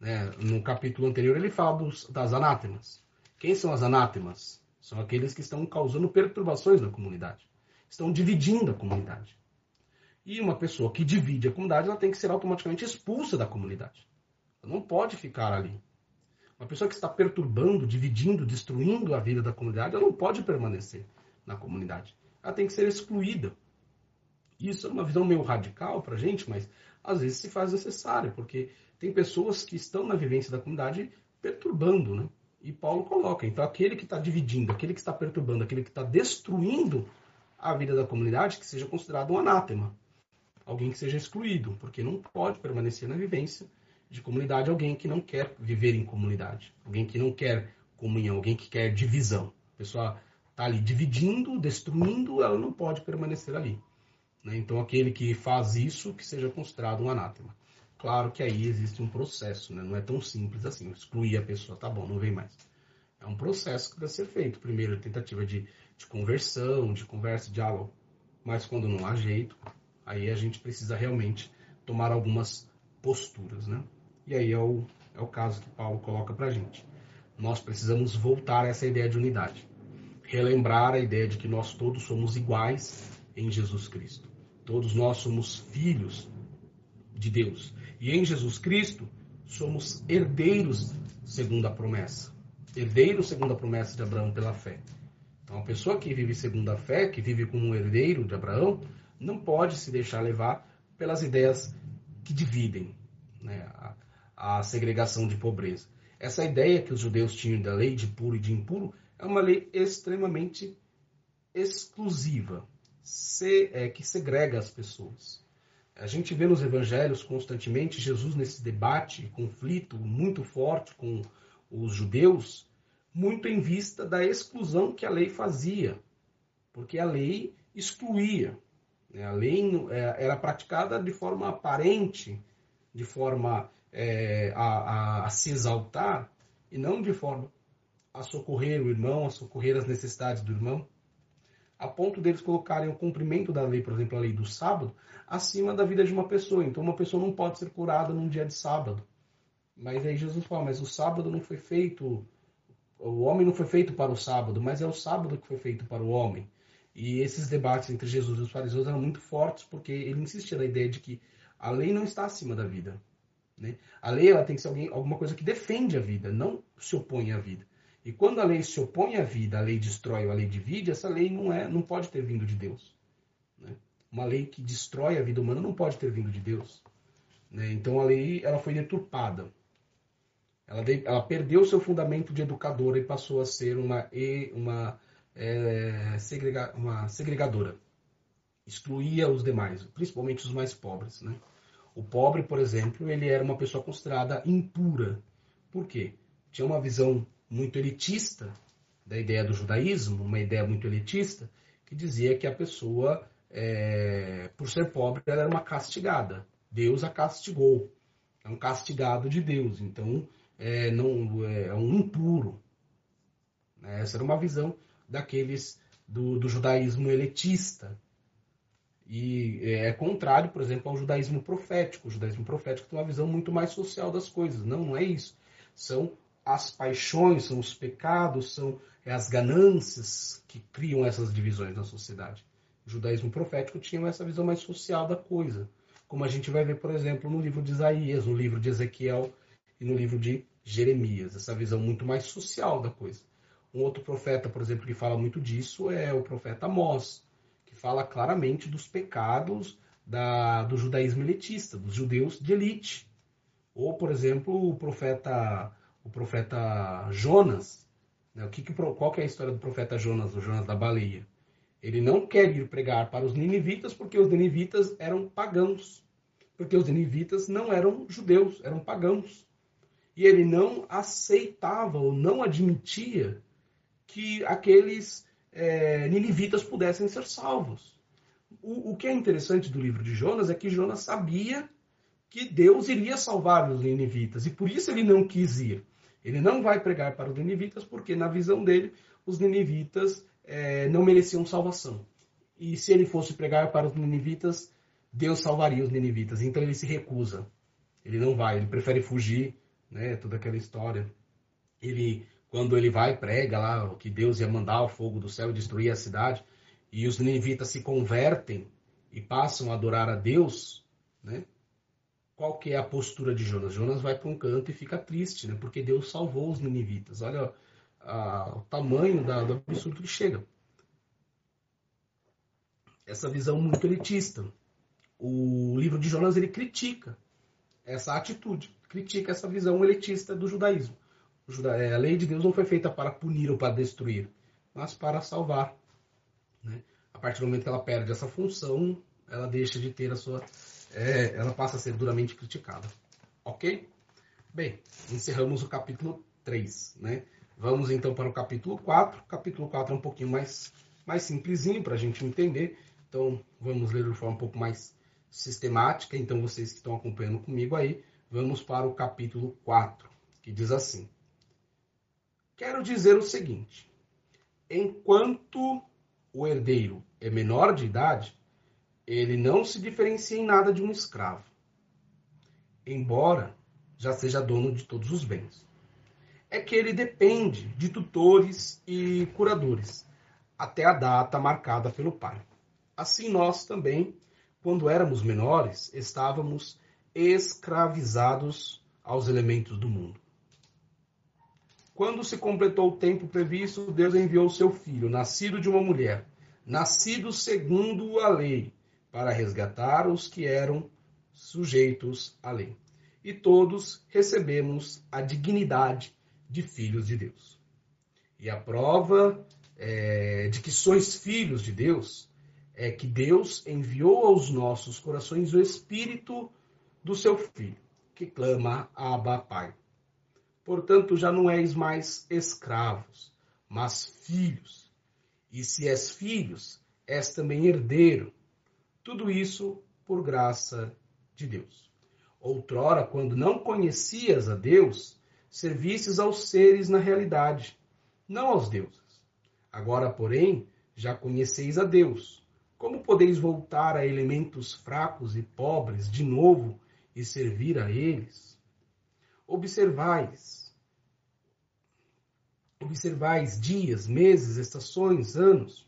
Né? No capítulo anterior ele fala dos, das anátemas. Quem são as anátemas? São aqueles que estão causando perturbações na comunidade. Estão dividindo a comunidade. E uma pessoa que divide a comunidade, ela tem que ser automaticamente expulsa da comunidade. Ela não pode ficar ali. Uma pessoa que está perturbando, dividindo, destruindo a vida da comunidade, ela não pode permanecer na comunidade. Ela tem que ser excluída. Isso é uma visão meio radical para a gente, mas às vezes se faz necessário, porque tem pessoas que estão na vivência da comunidade perturbando, né? E Paulo coloca, então aquele que está dividindo, aquele que está perturbando, aquele que está destruindo a vida da comunidade, que seja considerado um anátema. Alguém que seja excluído, porque não pode permanecer na vivência de comunidade alguém que não quer viver em comunidade, alguém que não quer comunhão, alguém que quer divisão. A pessoa está ali dividindo, destruindo, ela não pode permanecer ali. Né? Então, aquele que faz isso, que seja considerado um anátema. Claro que aí existe um processo, né? não é tão simples assim, excluir a pessoa, tá bom, não vem mais. É um processo que deve ser feito. Primeiro, tentativa de, de conversão, de conversa, diálogo. Mas quando não há jeito, aí a gente precisa realmente tomar algumas posturas, né? E aí é o, é o caso que Paulo coloca para gente. Nós precisamos voltar a essa ideia de unidade. Relembrar a ideia de que nós todos somos iguais em Jesus Cristo. Todos nós somos filhos de Deus. E em Jesus Cristo somos herdeiros segundo a promessa. Herdeiros segundo a promessa de Abraão pela fé. Então, a pessoa que vive segundo a fé, que vive como um herdeiro de Abraão, não pode se deixar levar pelas ideias que dividem, né? a segregação de pobreza. Essa ideia que os judeus tinham da lei de puro e de impuro é uma lei extremamente exclusiva, se, é, que segrega as pessoas. A gente vê nos evangelhos constantemente Jesus nesse debate, conflito muito forte com os judeus, muito em vista da exclusão que a lei fazia, porque a lei excluía. Né? A lei é, era praticada de forma aparente, de forma é, a, a, a se exaltar e não de forma a socorrer o irmão, a socorrer as necessidades do irmão, a ponto deles colocarem o cumprimento da lei, por exemplo, a lei do sábado, acima da vida de uma pessoa. Então, uma pessoa não pode ser curada num dia de sábado. Mas aí Jesus fala, mas o sábado não foi feito, o homem não foi feito para o sábado, mas é o sábado que foi feito para o homem. E esses debates entre Jesus e os fariseus eram muito fortes, porque ele insistia na ideia de que a lei não está acima da vida. Né? A lei ela tem que ser alguém, alguma coisa que defende a vida, não se opõe à vida. E quando a lei se opõe à vida, a lei destrói ou a lei divide, essa lei não, é, não pode ter vindo de Deus. Né? Uma lei que destrói a vida humana não pode ter vindo de Deus. Né? Então a lei ela foi deturpada. Ela, de, ela perdeu seu fundamento de educadora e passou a ser uma, uma, é, segrega, uma segregadora. Excluía os demais, principalmente os mais pobres. Né? O pobre, por exemplo, ele era uma pessoa considerada impura. Por quê? Tinha uma visão muito elitista da ideia do judaísmo, uma ideia muito elitista, que dizia que a pessoa, é, por ser pobre, ela era uma castigada. Deus a castigou. É um castigado de Deus. Então, é, não, é, é um impuro. Essa era uma visão daqueles do, do judaísmo elitista. E é contrário, por exemplo, ao judaísmo profético. O judaísmo profético tem uma visão muito mais social das coisas. Não, não é isso. São as paixões, são os pecados, são as ganâncias que criam essas divisões na sociedade. O judaísmo profético tinha essa visão mais social da coisa, como a gente vai ver, por exemplo, no livro de Isaías, no livro de Ezequiel e no livro de Jeremias, essa visão muito mais social da coisa. Um outro profeta, por exemplo, que fala muito disso é o profeta Amós, que fala claramente dos pecados da, do judaísmo elitista, dos judeus de elite. Ou, por exemplo, o profeta, o profeta Jonas. Né? O que, que, qual que é a história do profeta Jonas, o Jonas da baleia? Ele não quer ir pregar para os ninivitas porque os ninivitas eram pagãos. Porque os ninivitas não eram judeus, eram pagãos. E ele não aceitava ou não admitia que aqueles é, ninivitas pudessem ser salvos. O, o que é interessante do livro de Jonas é que Jonas sabia que Deus iria salvar os ninivitas e por isso ele não quis ir. Ele não vai pregar para os ninivitas porque, na visão dele, os ninivitas é, não mereciam salvação. E se ele fosse pregar para os ninivitas, Deus salvaria os ninivitas. Então ele se recusa. Ele não vai, ele prefere fugir, né? Toda aquela história. Ele quando ele vai prega lá que Deus ia mandar o fogo do céu destruir a cidade, e os ninivitas se convertem e passam a adorar a Deus, né? Qual que é a postura de Jonas? Jonas vai para um canto e fica triste, né? Porque Deus salvou os ninivitas. Olha a, o tamanho da, do absurdo que chega. Essa visão muito elitista. O livro de Jonas ele critica essa atitude, critica essa visão elitista do judaísmo. É, a lei de Deus não foi feita para punir ou para destruir, mas para salvar. Né? A partir do momento que ela perde essa função, ela deixa de ter a sua. É, ela passa a ser duramente criticada. Ok? Bem, encerramos o capítulo 3. Né? Vamos então para o capítulo 4. O capítulo 4 é um pouquinho mais, mais simplesinho para a gente entender. Então, vamos ler de forma um pouco mais sistemática. Então, vocês que estão acompanhando comigo aí, vamos para o capítulo 4, que diz assim. Quero dizer o seguinte: enquanto o herdeiro é menor de idade, ele não se diferencia em nada de um escravo, embora já seja dono de todos os bens. É que ele depende de tutores e curadores, até a data marcada pelo pai. Assim nós também, quando éramos menores, estávamos escravizados aos elementos do mundo. Quando se completou o tempo previsto, Deus enviou seu filho, nascido de uma mulher, nascido segundo a lei, para resgatar os que eram sujeitos à lei. E todos recebemos a dignidade de filhos de Deus. E a prova é, de que sois filhos de Deus é que Deus enviou aos nossos corações o Espírito do seu Filho, que clama Abba Pai. Portanto, já não és mais escravos, mas filhos. E se és filhos, és também herdeiro. Tudo isso por graça de Deus. Outrora, quando não conhecias a Deus, servistes aos seres na realidade, não aos deuses. Agora, porém, já conheceis a Deus. Como podeis voltar a elementos fracos e pobres de novo e servir a eles? observais. Observais dias, meses, estações, anos.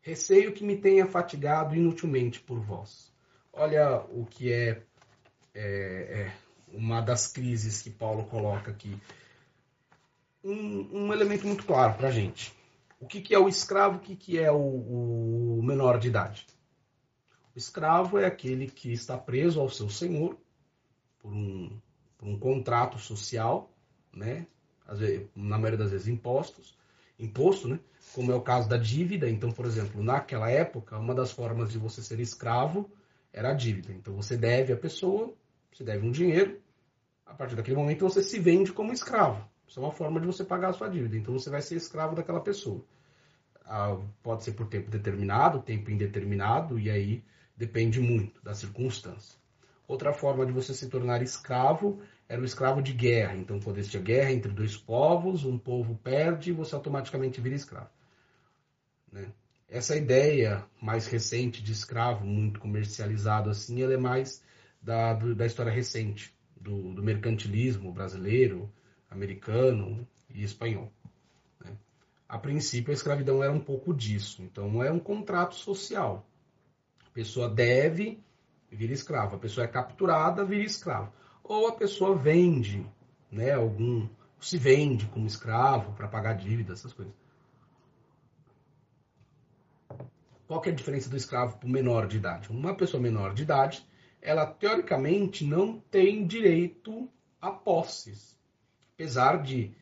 Receio que me tenha fatigado inutilmente por vós. Olha o que é, é, é uma das crises que Paulo coloca aqui. Um, um elemento muito claro para a gente. O que, que, é o escravo, o que, que é o, o menor de idade? O escravo é aquele que está preso ao seu senhor por um por um contrato social, né? Vezes, na maioria das vezes impostos, imposto, né? Como é o caso da dívida. Então, por exemplo, naquela época, uma das formas de você ser escravo era a dívida. Então, você deve à pessoa, você deve um dinheiro. A partir daquele momento, você se vende como escravo. Isso é uma forma de você pagar a sua dívida. Então, você vai ser escravo daquela pessoa. Ah, pode ser por tempo determinado, tempo indeterminado, e aí depende muito da circunstância. Outra forma de você se tornar escravo era o escravo de guerra. Então, quando existia guerra entre dois povos, um povo perde, você automaticamente vira escravo. Né? Essa ideia mais recente de escravo, muito comercializado assim, ela é mais da, da história recente, do, do mercantilismo brasileiro, americano e espanhol. Né? A princípio, a escravidão era um pouco disso. Então, é um contrato social. A pessoa deve vira escravo. A pessoa é capturada, vira escravo. Ou a pessoa vende, né, algum se vende como escravo para pagar dívidas, essas coisas. Qual que é a diferença do escravo para o menor de idade? Uma pessoa menor de idade, ela teoricamente não tem direito a posses, apesar de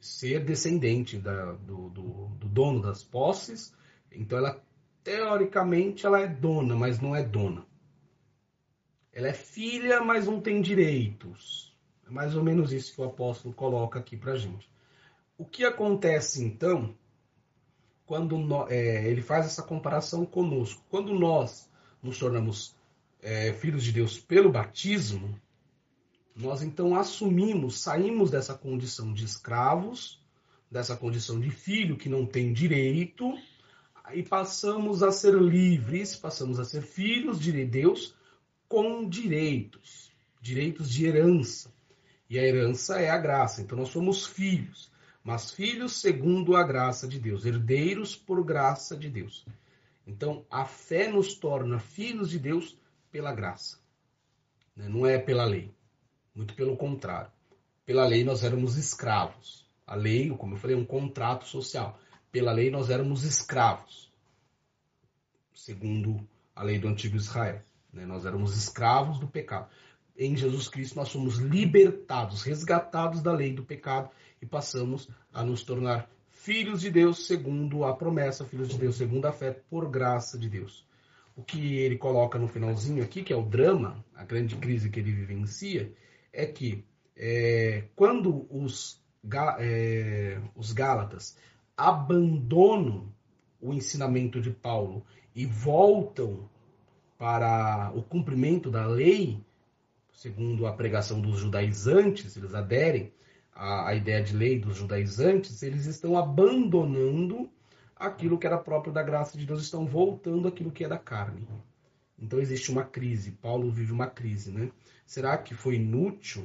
ser descendente da, do, do, do dono das posses. Então, ela teoricamente ela é dona, mas não é dona. Ela é filha, mas não tem direitos. É mais ou menos isso que o apóstolo coloca aqui para gente. O que acontece então quando é, ele faz essa comparação conosco? Quando nós nos tornamos é, filhos de Deus pelo batismo, nós então assumimos, saímos dessa condição de escravos, dessa condição de filho que não tem direito, e passamos a ser livres, passamos a ser filhos de Deus com direitos, direitos de herança. E a herança é a graça. Então nós somos filhos, mas filhos segundo a graça de Deus, herdeiros por graça de Deus. Então a fé nos torna filhos de Deus pela graça, né? não é pela lei. Muito pelo contrário. Pela lei nós éramos escravos. A lei, como eu falei, é um contrato social. Pela lei nós éramos escravos, segundo a lei do antigo Israel. Né? Nós éramos escravos do pecado. Em Jesus Cristo nós somos libertados, resgatados da lei do pecado e passamos a nos tornar filhos de Deus segundo a promessa, filhos de Deus segundo a fé, por graça de Deus. O que ele coloca no finalzinho aqui, que é o drama, a grande crise que ele vivencia, é que é, quando os, é, os Gálatas abandonam o ensinamento de Paulo e voltam para o cumprimento da lei, segundo a pregação dos judaizantes, eles aderem à, à ideia de lei dos judaizantes, eles estão abandonando aquilo que era próprio da graça de Deus, estão voltando aquilo que é da carne. Então existe uma crise, Paulo vive uma crise, né? Será que foi inútil?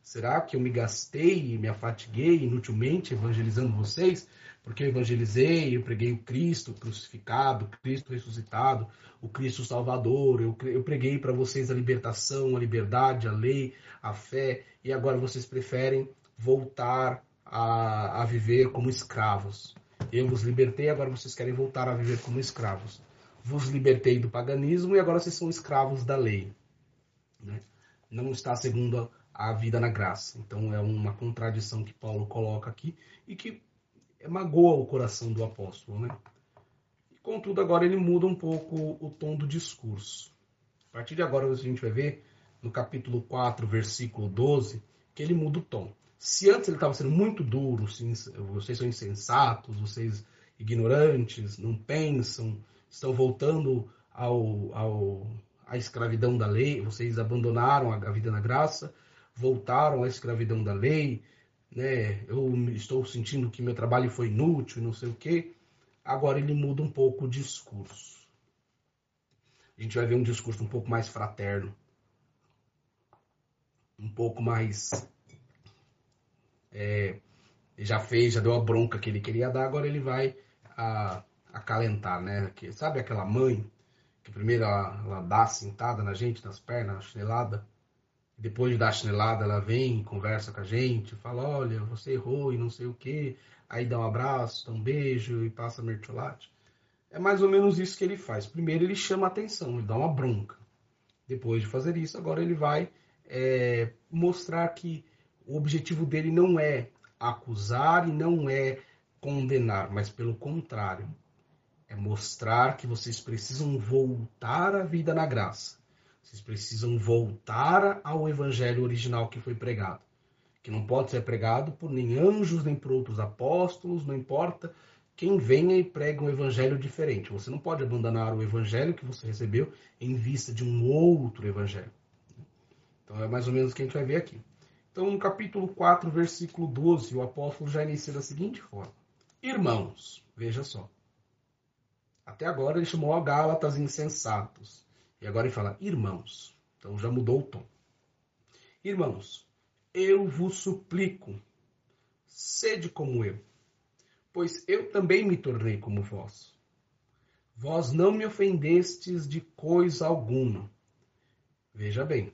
Será que eu me gastei me afatiguei inutilmente evangelizando vocês? Porque eu evangelizei, eu preguei o Cristo crucificado, o Cristo ressuscitado, o Cristo Salvador, eu, eu preguei para vocês a libertação, a liberdade, a lei, a fé, e agora vocês preferem voltar a, a viver como escravos. Eu vos libertei, agora vocês querem voltar a viver como escravos. Vos libertei do paganismo e agora vocês são escravos da lei. Né? Não está segundo a, a vida na graça. Então é uma contradição que Paulo coloca aqui e que magoa o coração do apóstolo, né? Contudo, agora ele muda um pouco o tom do discurso. A partir de agora a gente vai ver no capítulo 4, versículo 12, que ele muda o tom. Se antes ele estava sendo muito duro, vocês são insensatos, vocês ignorantes, não pensam, estão voltando ao, ao, à escravidão da lei, vocês abandonaram a vida na graça, voltaram à escravidão da lei, né? Eu estou sentindo que meu trabalho foi inútil, não sei o quê. Agora ele muda um pouco o discurso. A gente vai ver um discurso um pouco mais fraterno, um pouco mais é, já fez, já deu a bronca que ele queria dar, agora ele vai a, acalentar, né? Que, sabe aquela mãe que primeiro ela, ela dá sentada na gente, nas pernas, chinelada, depois de dar a chinelada, ela vem, conversa com a gente, fala, olha, você errou e não sei o quê. Aí dá um abraço, dá um beijo e passa mertiolate. É mais ou menos isso que ele faz. Primeiro ele chama a atenção, ele dá uma bronca. Depois de fazer isso, agora ele vai é, mostrar que o objetivo dele não é acusar e não é condenar, mas pelo contrário, é mostrar que vocês precisam voltar à vida na graça. Vocês precisam voltar ao evangelho original que foi pregado, que não pode ser pregado por nem anjos nem por outros apóstolos, não importa quem venha e prega um evangelho diferente. Você não pode abandonar o evangelho que você recebeu em vista de um outro evangelho. Então é mais ou menos o que a gente vai ver aqui. Então, no capítulo 4, versículo 12, o apóstolo já inicia da seguinte forma: Irmãos, veja só. Até agora ele chamou a Gálatas insensatos. E agora ele fala irmãos. Então já mudou o tom. Irmãos, eu vos suplico, sede como eu pois eu também me tornei como vós. Vós não me ofendestes de coisa alguma. Veja bem.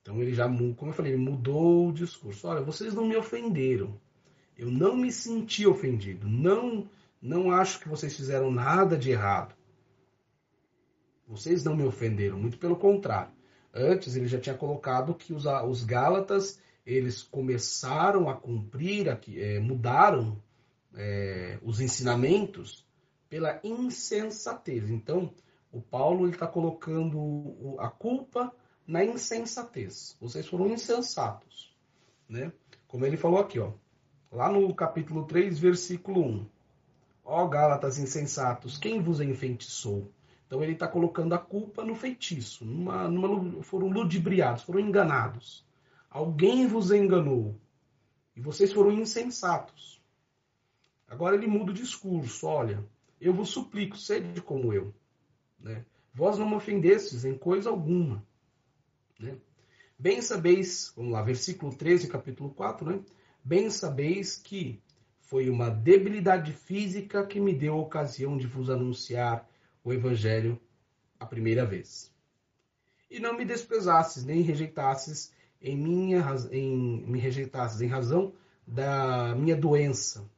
Então ele já, como eu falei, ele mudou o discurso. Olha, vocês não me ofenderam. Eu não me senti ofendido. Não, não acho que vocês fizeram nada de errado. Vocês não me ofenderam, muito pelo contrário. Antes ele já tinha colocado que os, os Gálatas eles começaram a cumprir, a, é, mudaram é, os ensinamentos pela insensatez. Então, o Paulo está colocando a culpa na insensatez. Vocês foram insensatos. Né? Como ele falou aqui, ó, lá no capítulo 3, versículo 1. Ó Gálatas insensatos, quem vos enfeitiçou? Então ele está colocando a culpa no feitiço. Numa, numa, foram ludibriados, foram enganados. Alguém vos enganou. E vocês foram insensatos. Agora ele muda o discurso. Olha, eu vos suplico, sede como eu. Né? Vós não me ofendestes em coisa alguma. Né? Bem sabeis, vamos lá, versículo 13, capítulo 4, né? Bem sabeis que foi uma debilidade física que me deu ocasião de vos anunciar o evangelho a primeira vez. E não me desprezastes, nem rejeitastes em minha em me rejeitastes em razão da minha doença,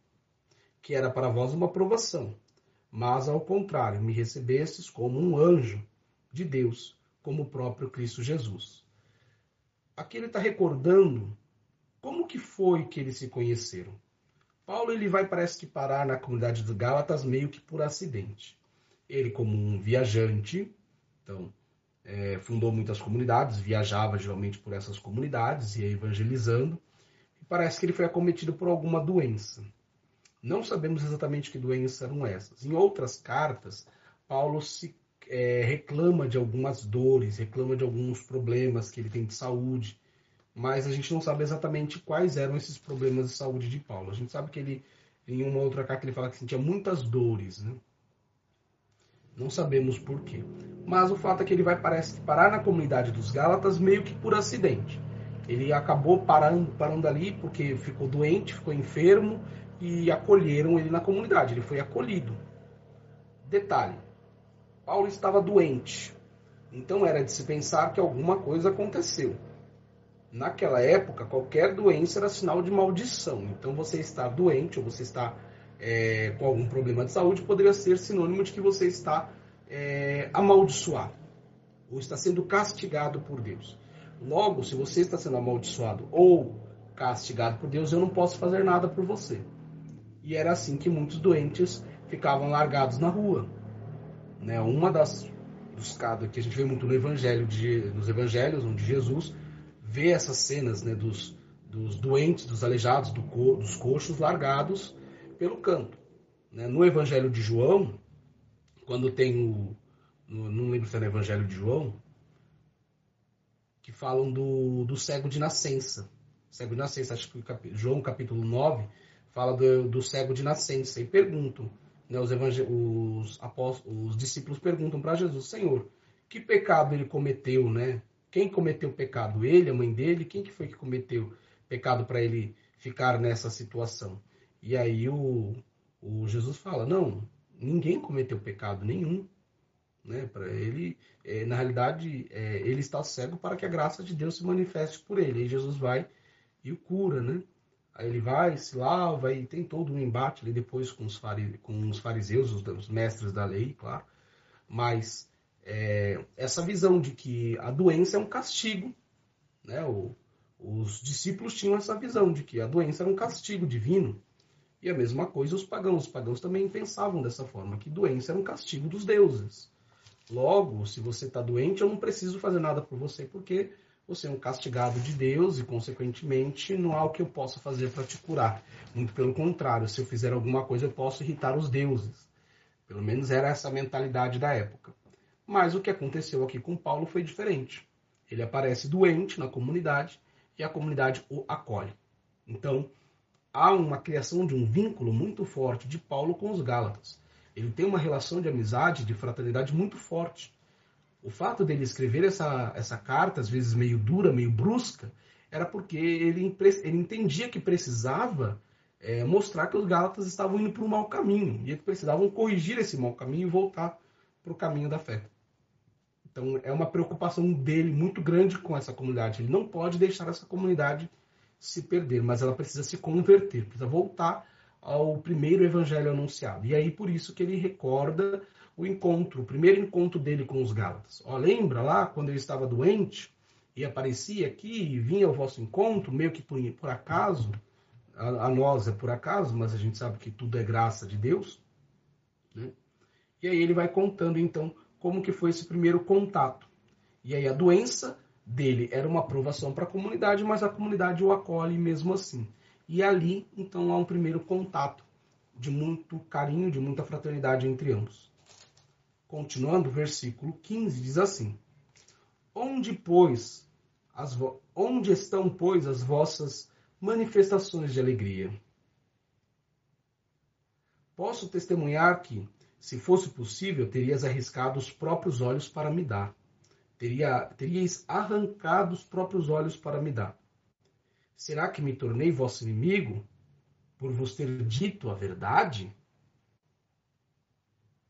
que era para vós uma provação, mas ao contrário, me recebestes como um anjo de Deus, como o próprio Cristo Jesus. Aqui ele está recordando como que foi que eles se conheceram. Paulo ele vai parece que parar na comunidade dos Gálatas meio que por acidente. Ele como um viajante, então é, fundou muitas comunidades, viajava geralmente por essas comunidades, ia evangelizando, e parece que ele foi acometido por alguma doença. Não sabemos exatamente que doenças eram essas. Em outras cartas, Paulo se é, reclama de algumas dores, reclama de alguns problemas que ele tem de saúde, mas a gente não sabe exatamente quais eram esses problemas de saúde de Paulo. A gente sabe que ele, em uma outra carta, ele fala que sentia muitas dores, né? Não sabemos por quê. Mas o fato é que ele vai parece, parar na comunidade dos Gálatas meio que por acidente. Ele acabou parando, parando ali porque ficou doente, ficou enfermo e acolheram ele na comunidade. Ele foi acolhido. Detalhe: Paulo estava doente, então era de se pensar que alguma coisa aconteceu. Naquela época, qualquer doença era sinal de maldição. Então, você estar doente ou você está é, com algum problema de saúde poderia ser sinônimo de que você está é, amaldiçoado ou está sendo castigado por Deus. Logo, se você está sendo amaldiçoado ou castigado por Deus, eu não posso fazer nada por você. E era assim que muitos doentes ficavam largados na rua. Né? Uma das dos casos que a gente vê muito no evangelho de, nos evangelhos, onde Jesus vê essas cenas né, dos, dos doentes, dos aleijados, do dos coxos largados pelo canto. Né? No evangelho de João, quando tem o. No, não lembro se é no evangelho de João, que falam do, do cego de nascença. Cego de nascença, acho que João capítulo 9 fala do, do cego de nascença e perguntam, né, os, os, apóstolos, os discípulos perguntam para Jesus, Senhor, que pecado ele cometeu, né? Quem cometeu o pecado? Ele, a mãe dele? Quem que foi que cometeu pecado para ele ficar nessa situação? E aí o, o Jesus fala, não, ninguém cometeu pecado nenhum. Né? Para ele, é, na realidade, é, ele está cego para que a graça de Deus se manifeste por ele. E Jesus vai e o cura, né? Aí ele vai, se lava e tem todo um embate ali depois com os, com os fariseus, os, os, mestres da lei, claro. Mas é, essa visão de que a doença é um castigo Né? O, os discípulos tinham essa visão de que a doença era um castigo divino. E a mesma coisa os pagãos. Os pagãos também pensavam dessa forma, que doença era um castigo dos deuses. Logo, se você está doente, eu não preciso fazer nada por você, porque você é um castigado de Deus e, consequentemente, não há o que eu possa fazer para te curar. Muito pelo contrário, se eu fizer alguma coisa, eu posso irritar os deuses. Pelo menos era essa a mentalidade da época. Mas o que aconteceu aqui com Paulo foi diferente. Ele aparece doente na comunidade e a comunidade o acolhe. Então, há uma criação de um vínculo muito forte de Paulo com os Gálatas ele tem uma relação de amizade, de fraternidade muito forte. O fato dele escrever essa, essa carta, às vezes meio dura, meio brusca, era porque ele, ele entendia que precisava é, mostrar que os Gálatas estavam indo para um mau caminho e que precisavam corrigir esse mau caminho e voltar para o caminho da fé. Então é uma preocupação dele muito grande com essa comunidade. Ele não pode deixar essa comunidade se perder, mas ela precisa se converter, precisa voltar ao primeiro evangelho anunciado. E aí por isso que ele recorda o encontro, o primeiro encontro dele com os Gálatas. Ó, lembra lá quando ele estava doente e aparecia aqui e vinha ao vosso encontro, meio que por, por acaso, a, a, nós é por acaso, mas a gente sabe que tudo é graça de Deus. Né? E aí ele vai contando então como que foi esse primeiro contato. E aí a doença dele era uma aprovação para a comunidade, mas a comunidade o acolhe mesmo assim. E ali, então, há um primeiro contato de muito carinho, de muita fraternidade entre ambos. Continuando, o versículo 15 diz assim: Onde, pois, as onde estão, pois, as vossas manifestações de alegria? Posso testemunhar que, se fosse possível, terias arriscado os próprios olhos para me dar. Teria, teríeis arrancado os próprios olhos para me dar. Será que me tornei vosso inimigo por vos ter dito a verdade?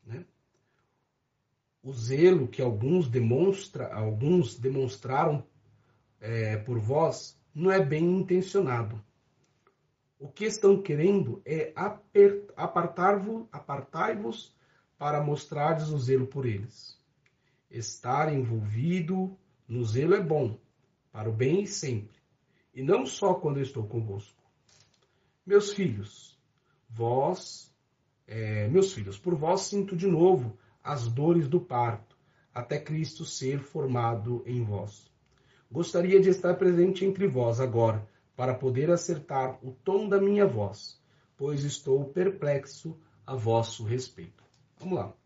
Né? O zelo que alguns, demonstra, alguns demonstraram é, por vós não é bem intencionado. O que estão querendo é apartar-vos apartar para mostrardes o zelo por eles. Estar envolvido no zelo é bom, para o bem e sempre e não só quando eu estou convosco. Meus filhos, vós, é, meus filhos, por vós sinto de novo as dores do parto, até Cristo ser formado em vós. Gostaria de estar presente entre vós agora, para poder acertar o tom da minha voz, pois estou perplexo a vosso respeito. Vamos lá.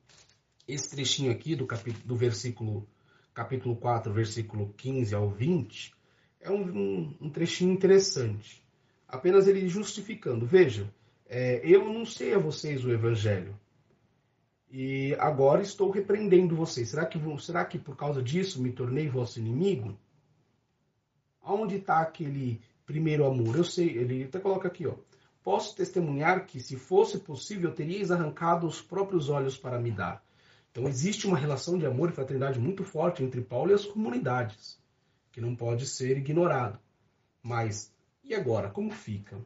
Esse trechinho aqui do, capítulo, do versículo, capítulo 4, versículo 15 ao 20, é um, um, um trechinho interessante. Apenas ele justificando. Veja, é, eu anunciei a vocês o evangelho. E agora estou repreendendo vocês. Será que, será que por causa disso me tornei vosso inimigo? Aonde está aquele primeiro amor? Eu sei, ele até coloca aqui, ó. Posso testemunhar que, se fosse possível, teríeis arrancado os próprios olhos para me dar. Então, existe uma relação de amor e fraternidade muito forte entre Paulo e as comunidades que não pode ser ignorado. Mas e agora? Como fica?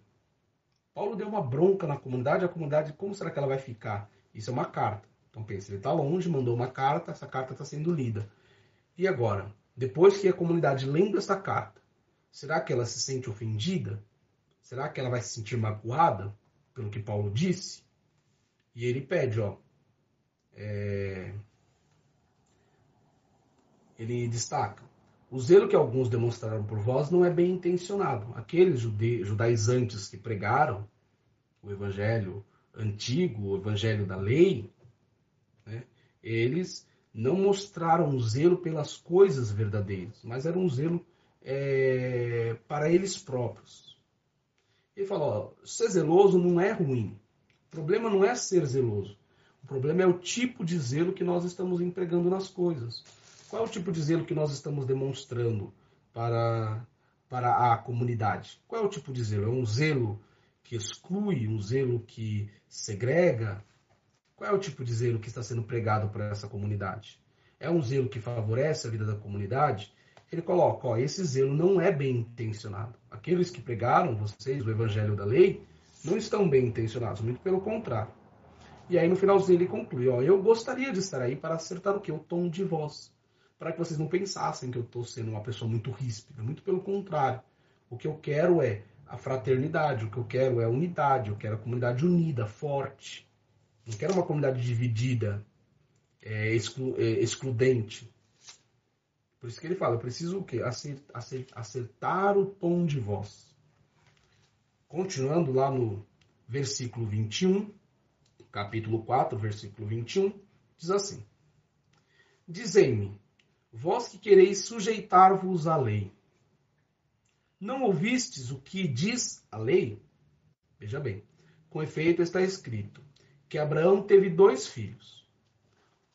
Paulo deu uma bronca na comunidade, a comunidade, como será que ela vai ficar? Isso é uma carta. Então pensa, ele está longe, mandou uma carta, essa carta está sendo lida. E agora? Depois que a comunidade lembra essa carta, será que ela se sente ofendida? Será que ela vai se sentir magoada pelo que Paulo disse? E ele pede, ó, é... ele destaca, o zelo que alguns demonstraram por vós não é bem intencionado. Aqueles jude... judaizantes que pregaram o evangelho antigo, o evangelho da lei, né, eles não mostraram um zelo pelas coisas verdadeiras, mas era um zelo é, para eles próprios. Ele falou: ser zeloso não é ruim. O problema não é ser zeloso. O problema é o tipo de zelo que nós estamos empregando nas coisas. Qual é o tipo de zelo que nós estamos demonstrando para, para a comunidade? Qual é o tipo de zelo? É um zelo que exclui, um zelo que segrega? Qual é o tipo de zelo que está sendo pregado para essa comunidade? É um zelo que favorece a vida da comunidade? Ele coloca, ó, esse zelo não é bem intencionado. Aqueles que pregaram, vocês, o evangelho da lei, não estão bem intencionados, muito pelo contrário. E aí no finalzinho ele conclui, ó, eu gostaria de estar aí para acertar o que? O tom de voz para que vocês não pensassem que eu estou sendo uma pessoa muito ríspida. Muito pelo contrário. O que eu quero é a fraternidade, o que eu quero é a unidade, eu quero a comunidade unida, forte. Não quero uma comunidade dividida, é, exclu, é, excludente. Por isso que ele fala, eu preciso o quê? Acertar, acertar o tom de voz. Continuando lá no versículo 21, capítulo 4, versículo 21, diz assim: Dizei-me, vós que quereis sujeitar-vos à lei, não ouvistes o que diz a lei? Veja bem, com efeito está escrito que Abraão teve dois filhos,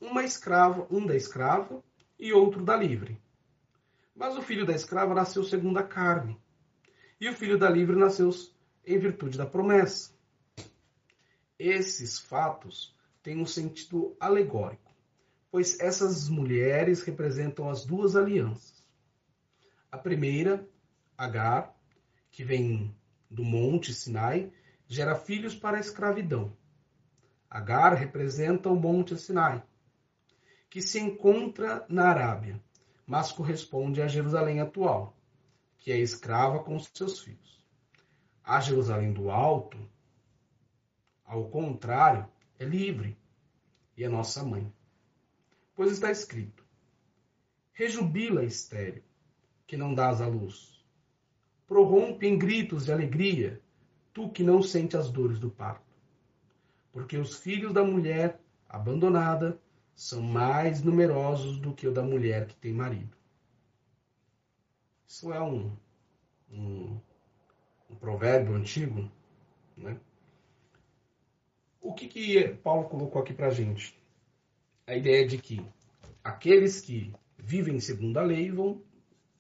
uma escrava, um da escrava e outro da livre. Mas o filho da escrava nasceu segundo a carne, e o filho da livre nasceu em virtude da promessa. Esses fatos têm um sentido alegórico, pois essas mulheres representam as duas alianças. A primeira, Agar, que vem do monte Sinai, gera filhos para a escravidão. Agar representa o monte Sinai, que se encontra na Arábia, mas corresponde a Jerusalém atual, que é escrava com seus filhos. A Jerusalém do Alto ao contrário, é livre e é nossa mãe. Pois está escrito: Rejubila, estéreo, que não dás a luz. Prorrompe em gritos de alegria, tu que não sente as dores do parto. Porque os filhos da mulher abandonada são mais numerosos do que o da mulher que tem marido. Isso é um, um, um provérbio antigo, né? O que, que Paulo colocou aqui para a gente? A ideia de que aqueles que vivem segundo a lei vão,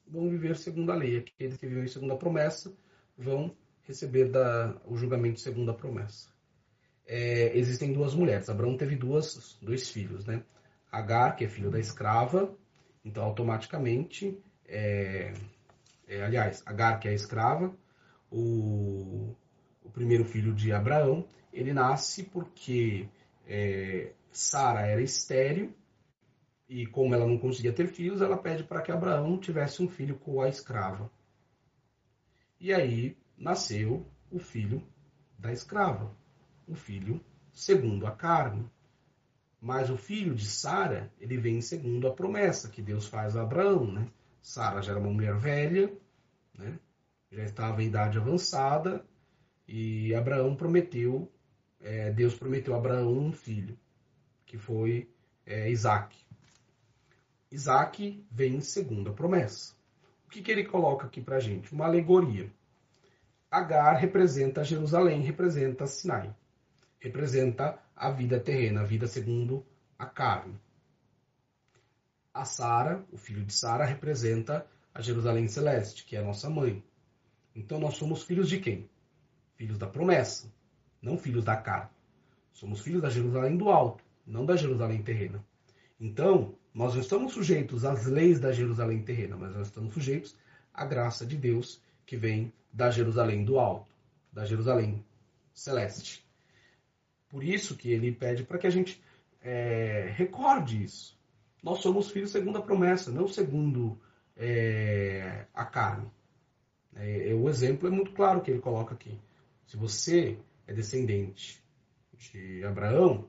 vão viver segundo a lei. Aqueles que vivem segundo a promessa vão receber da, o julgamento segundo a promessa. É, existem duas mulheres. Abraão teve duas, dois filhos, né? Agar, que é filho da escrava, então automaticamente, é, é, aliás, Agar, que é a escrava, o, o primeiro filho de Abraão, ele nasce porque é, Sara era estéril e como ela não conseguia ter filhos, ela pede para que Abraão tivesse um filho com a escrava. E aí nasceu o filho da escrava, o filho segundo a carne. Mas o filho de Sara, ele vem segundo a promessa que Deus faz a Abraão, né? Sara já era uma mulher velha, né? Já estava em idade avançada e Abraão prometeu é, Deus prometeu a Abraão um filho, que foi é, Isaac. Isaac vem segundo a promessa. O que, que ele coloca aqui para gente? Uma alegoria. Agar representa Jerusalém, representa Sinai. Representa a vida terrena, a vida segundo a carne. A Sara, o filho de Sara, representa a Jerusalém celeste, que é a nossa mãe. Então nós somos filhos de quem? Filhos da promessa não filhos da carne. Somos filhos da Jerusalém do alto, não da Jerusalém terrena. Então, nós não estamos sujeitos às leis da Jerusalém terrena, mas nós estamos sujeitos à graça de Deus que vem da Jerusalém do alto, da Jerusalém celeste. Por isso que ele pede para que a gente é, recorde isso. Nós somos filhos segundo a promessa, não segundo é, a carne. É, o exemplo é muito claro que ele coloca aqui. Se você é descendente de Abraão,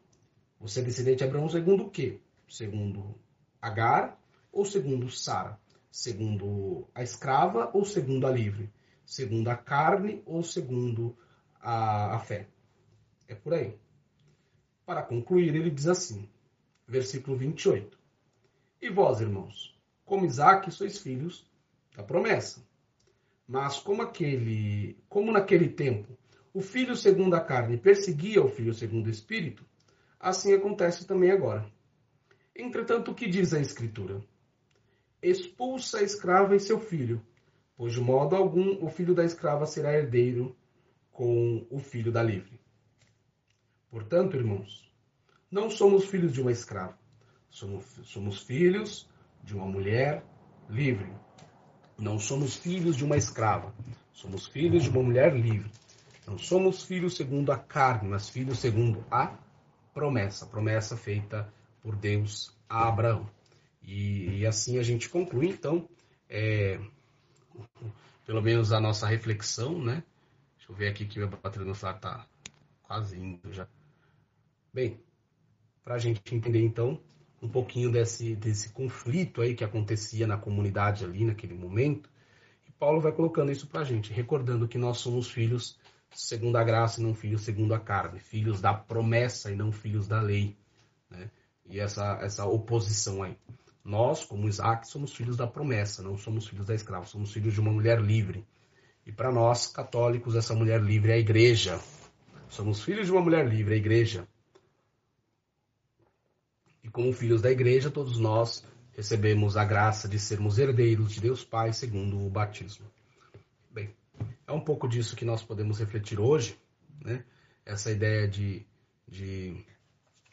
você é descendente de Abraão segundo o quê? Segundo Agar ou segundo Sara? Segundo a escrava ou segundo a livre? Segundo a carne ou segundo a, a fé? É por aí. Para concluir, ele diz assim, versículo 28. E vós, irmãos, como Isaac, sois filhos da promessa. Mas como aquele, como naquele tempo o filho segundo a carne perseguia o filho segundo o espírito, assim acontece também agora. Entretanto, o que diz a Escritura? Expulsa a escrava e seu filho, pois de modo algum o filho da escrava será herdeiro com o filho da livre. Portanto, irmãos, não somos filhos de uma escrava, somos, somos filhos de uma mulher livre. Não somos filhos de uma escrava, somos filhos de uma mulher livre. Não somos filhos segundo a carne, mas filhos segundo a promessa, promessa feita por Deus a Abraão. E, e assim a gente conclui, então, é, pelo menos a nossa reflexão, né? Deixa eu ver aqui que meu bateria no celular está quase indo já. Bem, para a gente entender então um pouquinho desse, desse conflito aí que acontecia na comunidade ali naquele momento, e Paulo vai colocando isso para a gente, recordando que nós somos filhos segundo a graça e não filhos segundo a carne, filhos da promessa e não filhos da lei, né? E essa, essa oposição aí. Nós, como Isaac, somos filhos da promessa, não somos filhos da escrava, somos filhos de uma mulher livre. E para nós, católicos, essa mulher livre é a igreja. Somos filhos de uma mulher livre, a igreja. E como filhos da igreja, todos nós recebemos a graça de sermos herdeiros de Deus Pai segundo o batismo. Bem, é um pouco disso que nós podemos refletir hoje, né? Essa ideia de, de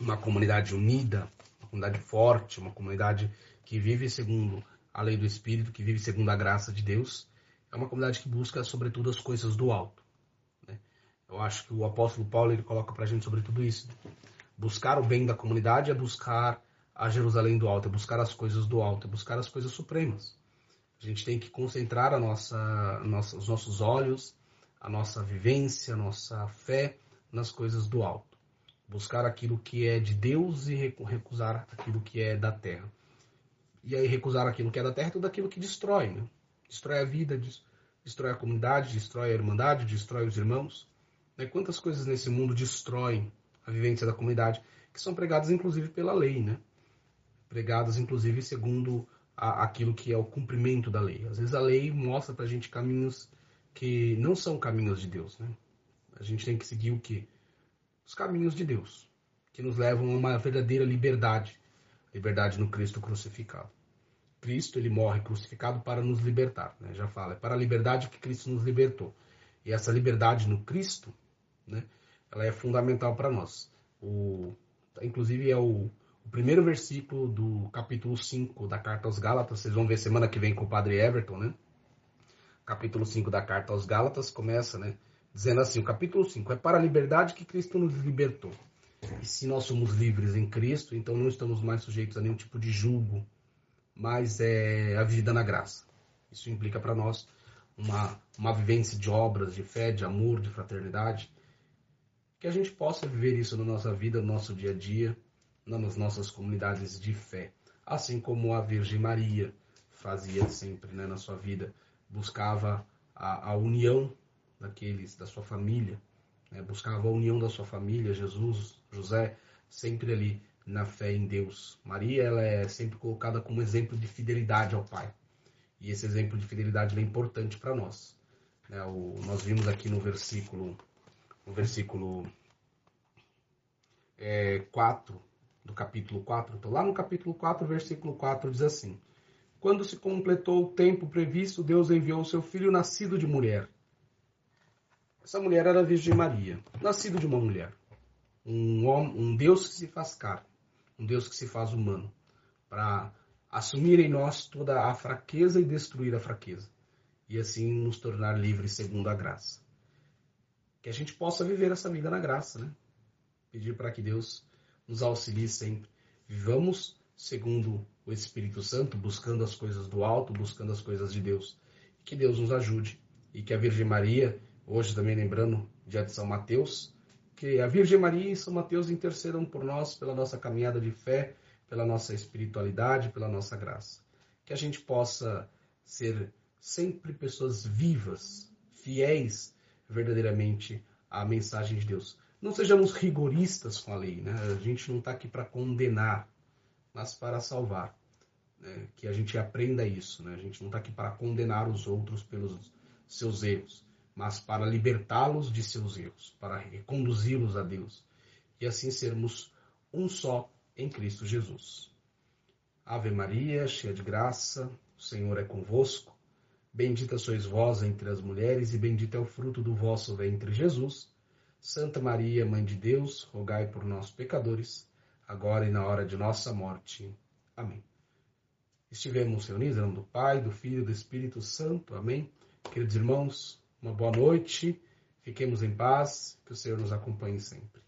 uma comunidade unida, uma comunidade forte, uma comunidade que vive segundo a lei do Espírito, que vive segundo a graça de Deus, é uma comunidade que busca, sobretudo, as coisas do alto. Né? Eu acho que o apóstolo Paulo ele coloca para a gente sobre tudo isso. Buscar o bem da comunidade é buscar a Jerusalém do alto, é buscar as coisas do alto, é buscar as coisas supremas. A gente tem que concentrar a nossa, nossa, os nossos olhos, a nossa vivência, a nossa fé nas coisas do alto. Buscar aquilo que é de Deus e recusar aquilo que é da terra. E aí recusar aquilo que é da terra é tudo aquilo que destrói, né? Destrói a vida, destrói a comunidade, destrói a irmandade, destrói os irmãos. Né? Quantas coisas nesse mundo destroem a vivência da comunidade, que são pregadas inclusive pela lei, né? Pregadas inclusive segundo a, aquilo que é o cumprimento da lei. Às vezes a lei mostra para a gente caminhos que não são caminhos de Deus, né? A gente tem que seguir o que? Os caminhos de Deus, que nos levam a uma verdadeira liberdade, liberdade no Cristo crucificado. Cristo ele morre crucificado para nos libertar, né? Já fala, é para a liberdade que Cristo nos libertou. E essa liberdade no Cristo, né? ela é fundamental para nós. O, inclusive é o, o, primeiro versículo do capítulo 5 da carta aos Gálatas, vocês vão ver semana que vem com o padre Everton, né? Capítulo 5 da carta aos Gálatas começa, né? Dizendo assim, o capítulo 5 é para a liberdade que Cristo nos libertou. E se nós somos livres em Cristo, então não estamos mais sujeitos a nenhum tipo de julgo, mas é a vida na graça. Isso implica para nós uma, uma vivência de obras, de fé, de amor, de fraternidade, que a gente possa viver isso na nossa vida, no nosso dia a dia, nas nossas comunidades de fé. Assim como a Virgem Maria fazia sempre né, na sua vida, buscava a, a união daqueles, da sua família, né, buscava a união da sua família, Jesus, José, sempre ali na fé em Deus. Maria ela é sempre colocada como exemplo de fidelidade ao Pai. E esse exemplo de fidelidade é importante para nós. Né, o, nós vimos aqui no versículo no versículo é, 4 do capítulo 4. Então, lá no capítulo 4, versículo 4 diz assim: Quando se completou o tempo previsto, Deus enviou o seu filho nascido de mulher. Essa mulher era a Virgem Maria, nascido de uma mulher. Um, homem, um Deus que se faz carne, um Deus que se faz humano, para assumir em nós toda a fraqueza e destruir a fraqueza, e assim nos tornar livres segundo a graça que a gente possa viver essa vida na graça, né? Pedir para que Deus nos auxilie sempre. Vivamos segundo o Espírito Santo, buscando as coisas do alto, buscando as coisas de Deus. Que Deus nos ajude e que a Virgem Maria, hoje também lembrando dia de São Mateus, que a Virgem Maria e São Mateus intercedam por nós pela nossa caminhada de fé, pela nossa espiritualidade, pela nossa graça. Que a gente possa ser sempre pessoas vivas, fiéis verdadeiramente a mensagem de Deus. Não sejamos rigoristas com a lei, né? A gente não está aqui para condenar, mas para salvar. Né? Que a gente aprenda isso, né? A gente não está aqui para condenar os outros pelos seus erros, mas para libertá-los de seus erros, para reconduzi-los a Deus e assim sermos um só em Cristo Jesus. Ave Maria, cheia de graça, o Senhor é convosco. Bendita sois vós entre as mulheres, e bendito é o fruto do vosso ventre, Jesus. Santa Maria, Mãe de Deus, rogai por nós, pecadores, agora e na hora de nossa morte. Amém. Estivemos reunidos em nome do Pai, do Filho e do Espírito Santo. Amém. Queridos irmãos, uma boa noite. Fiquemos em paz. Que o Senhor nos acompanhe sempre.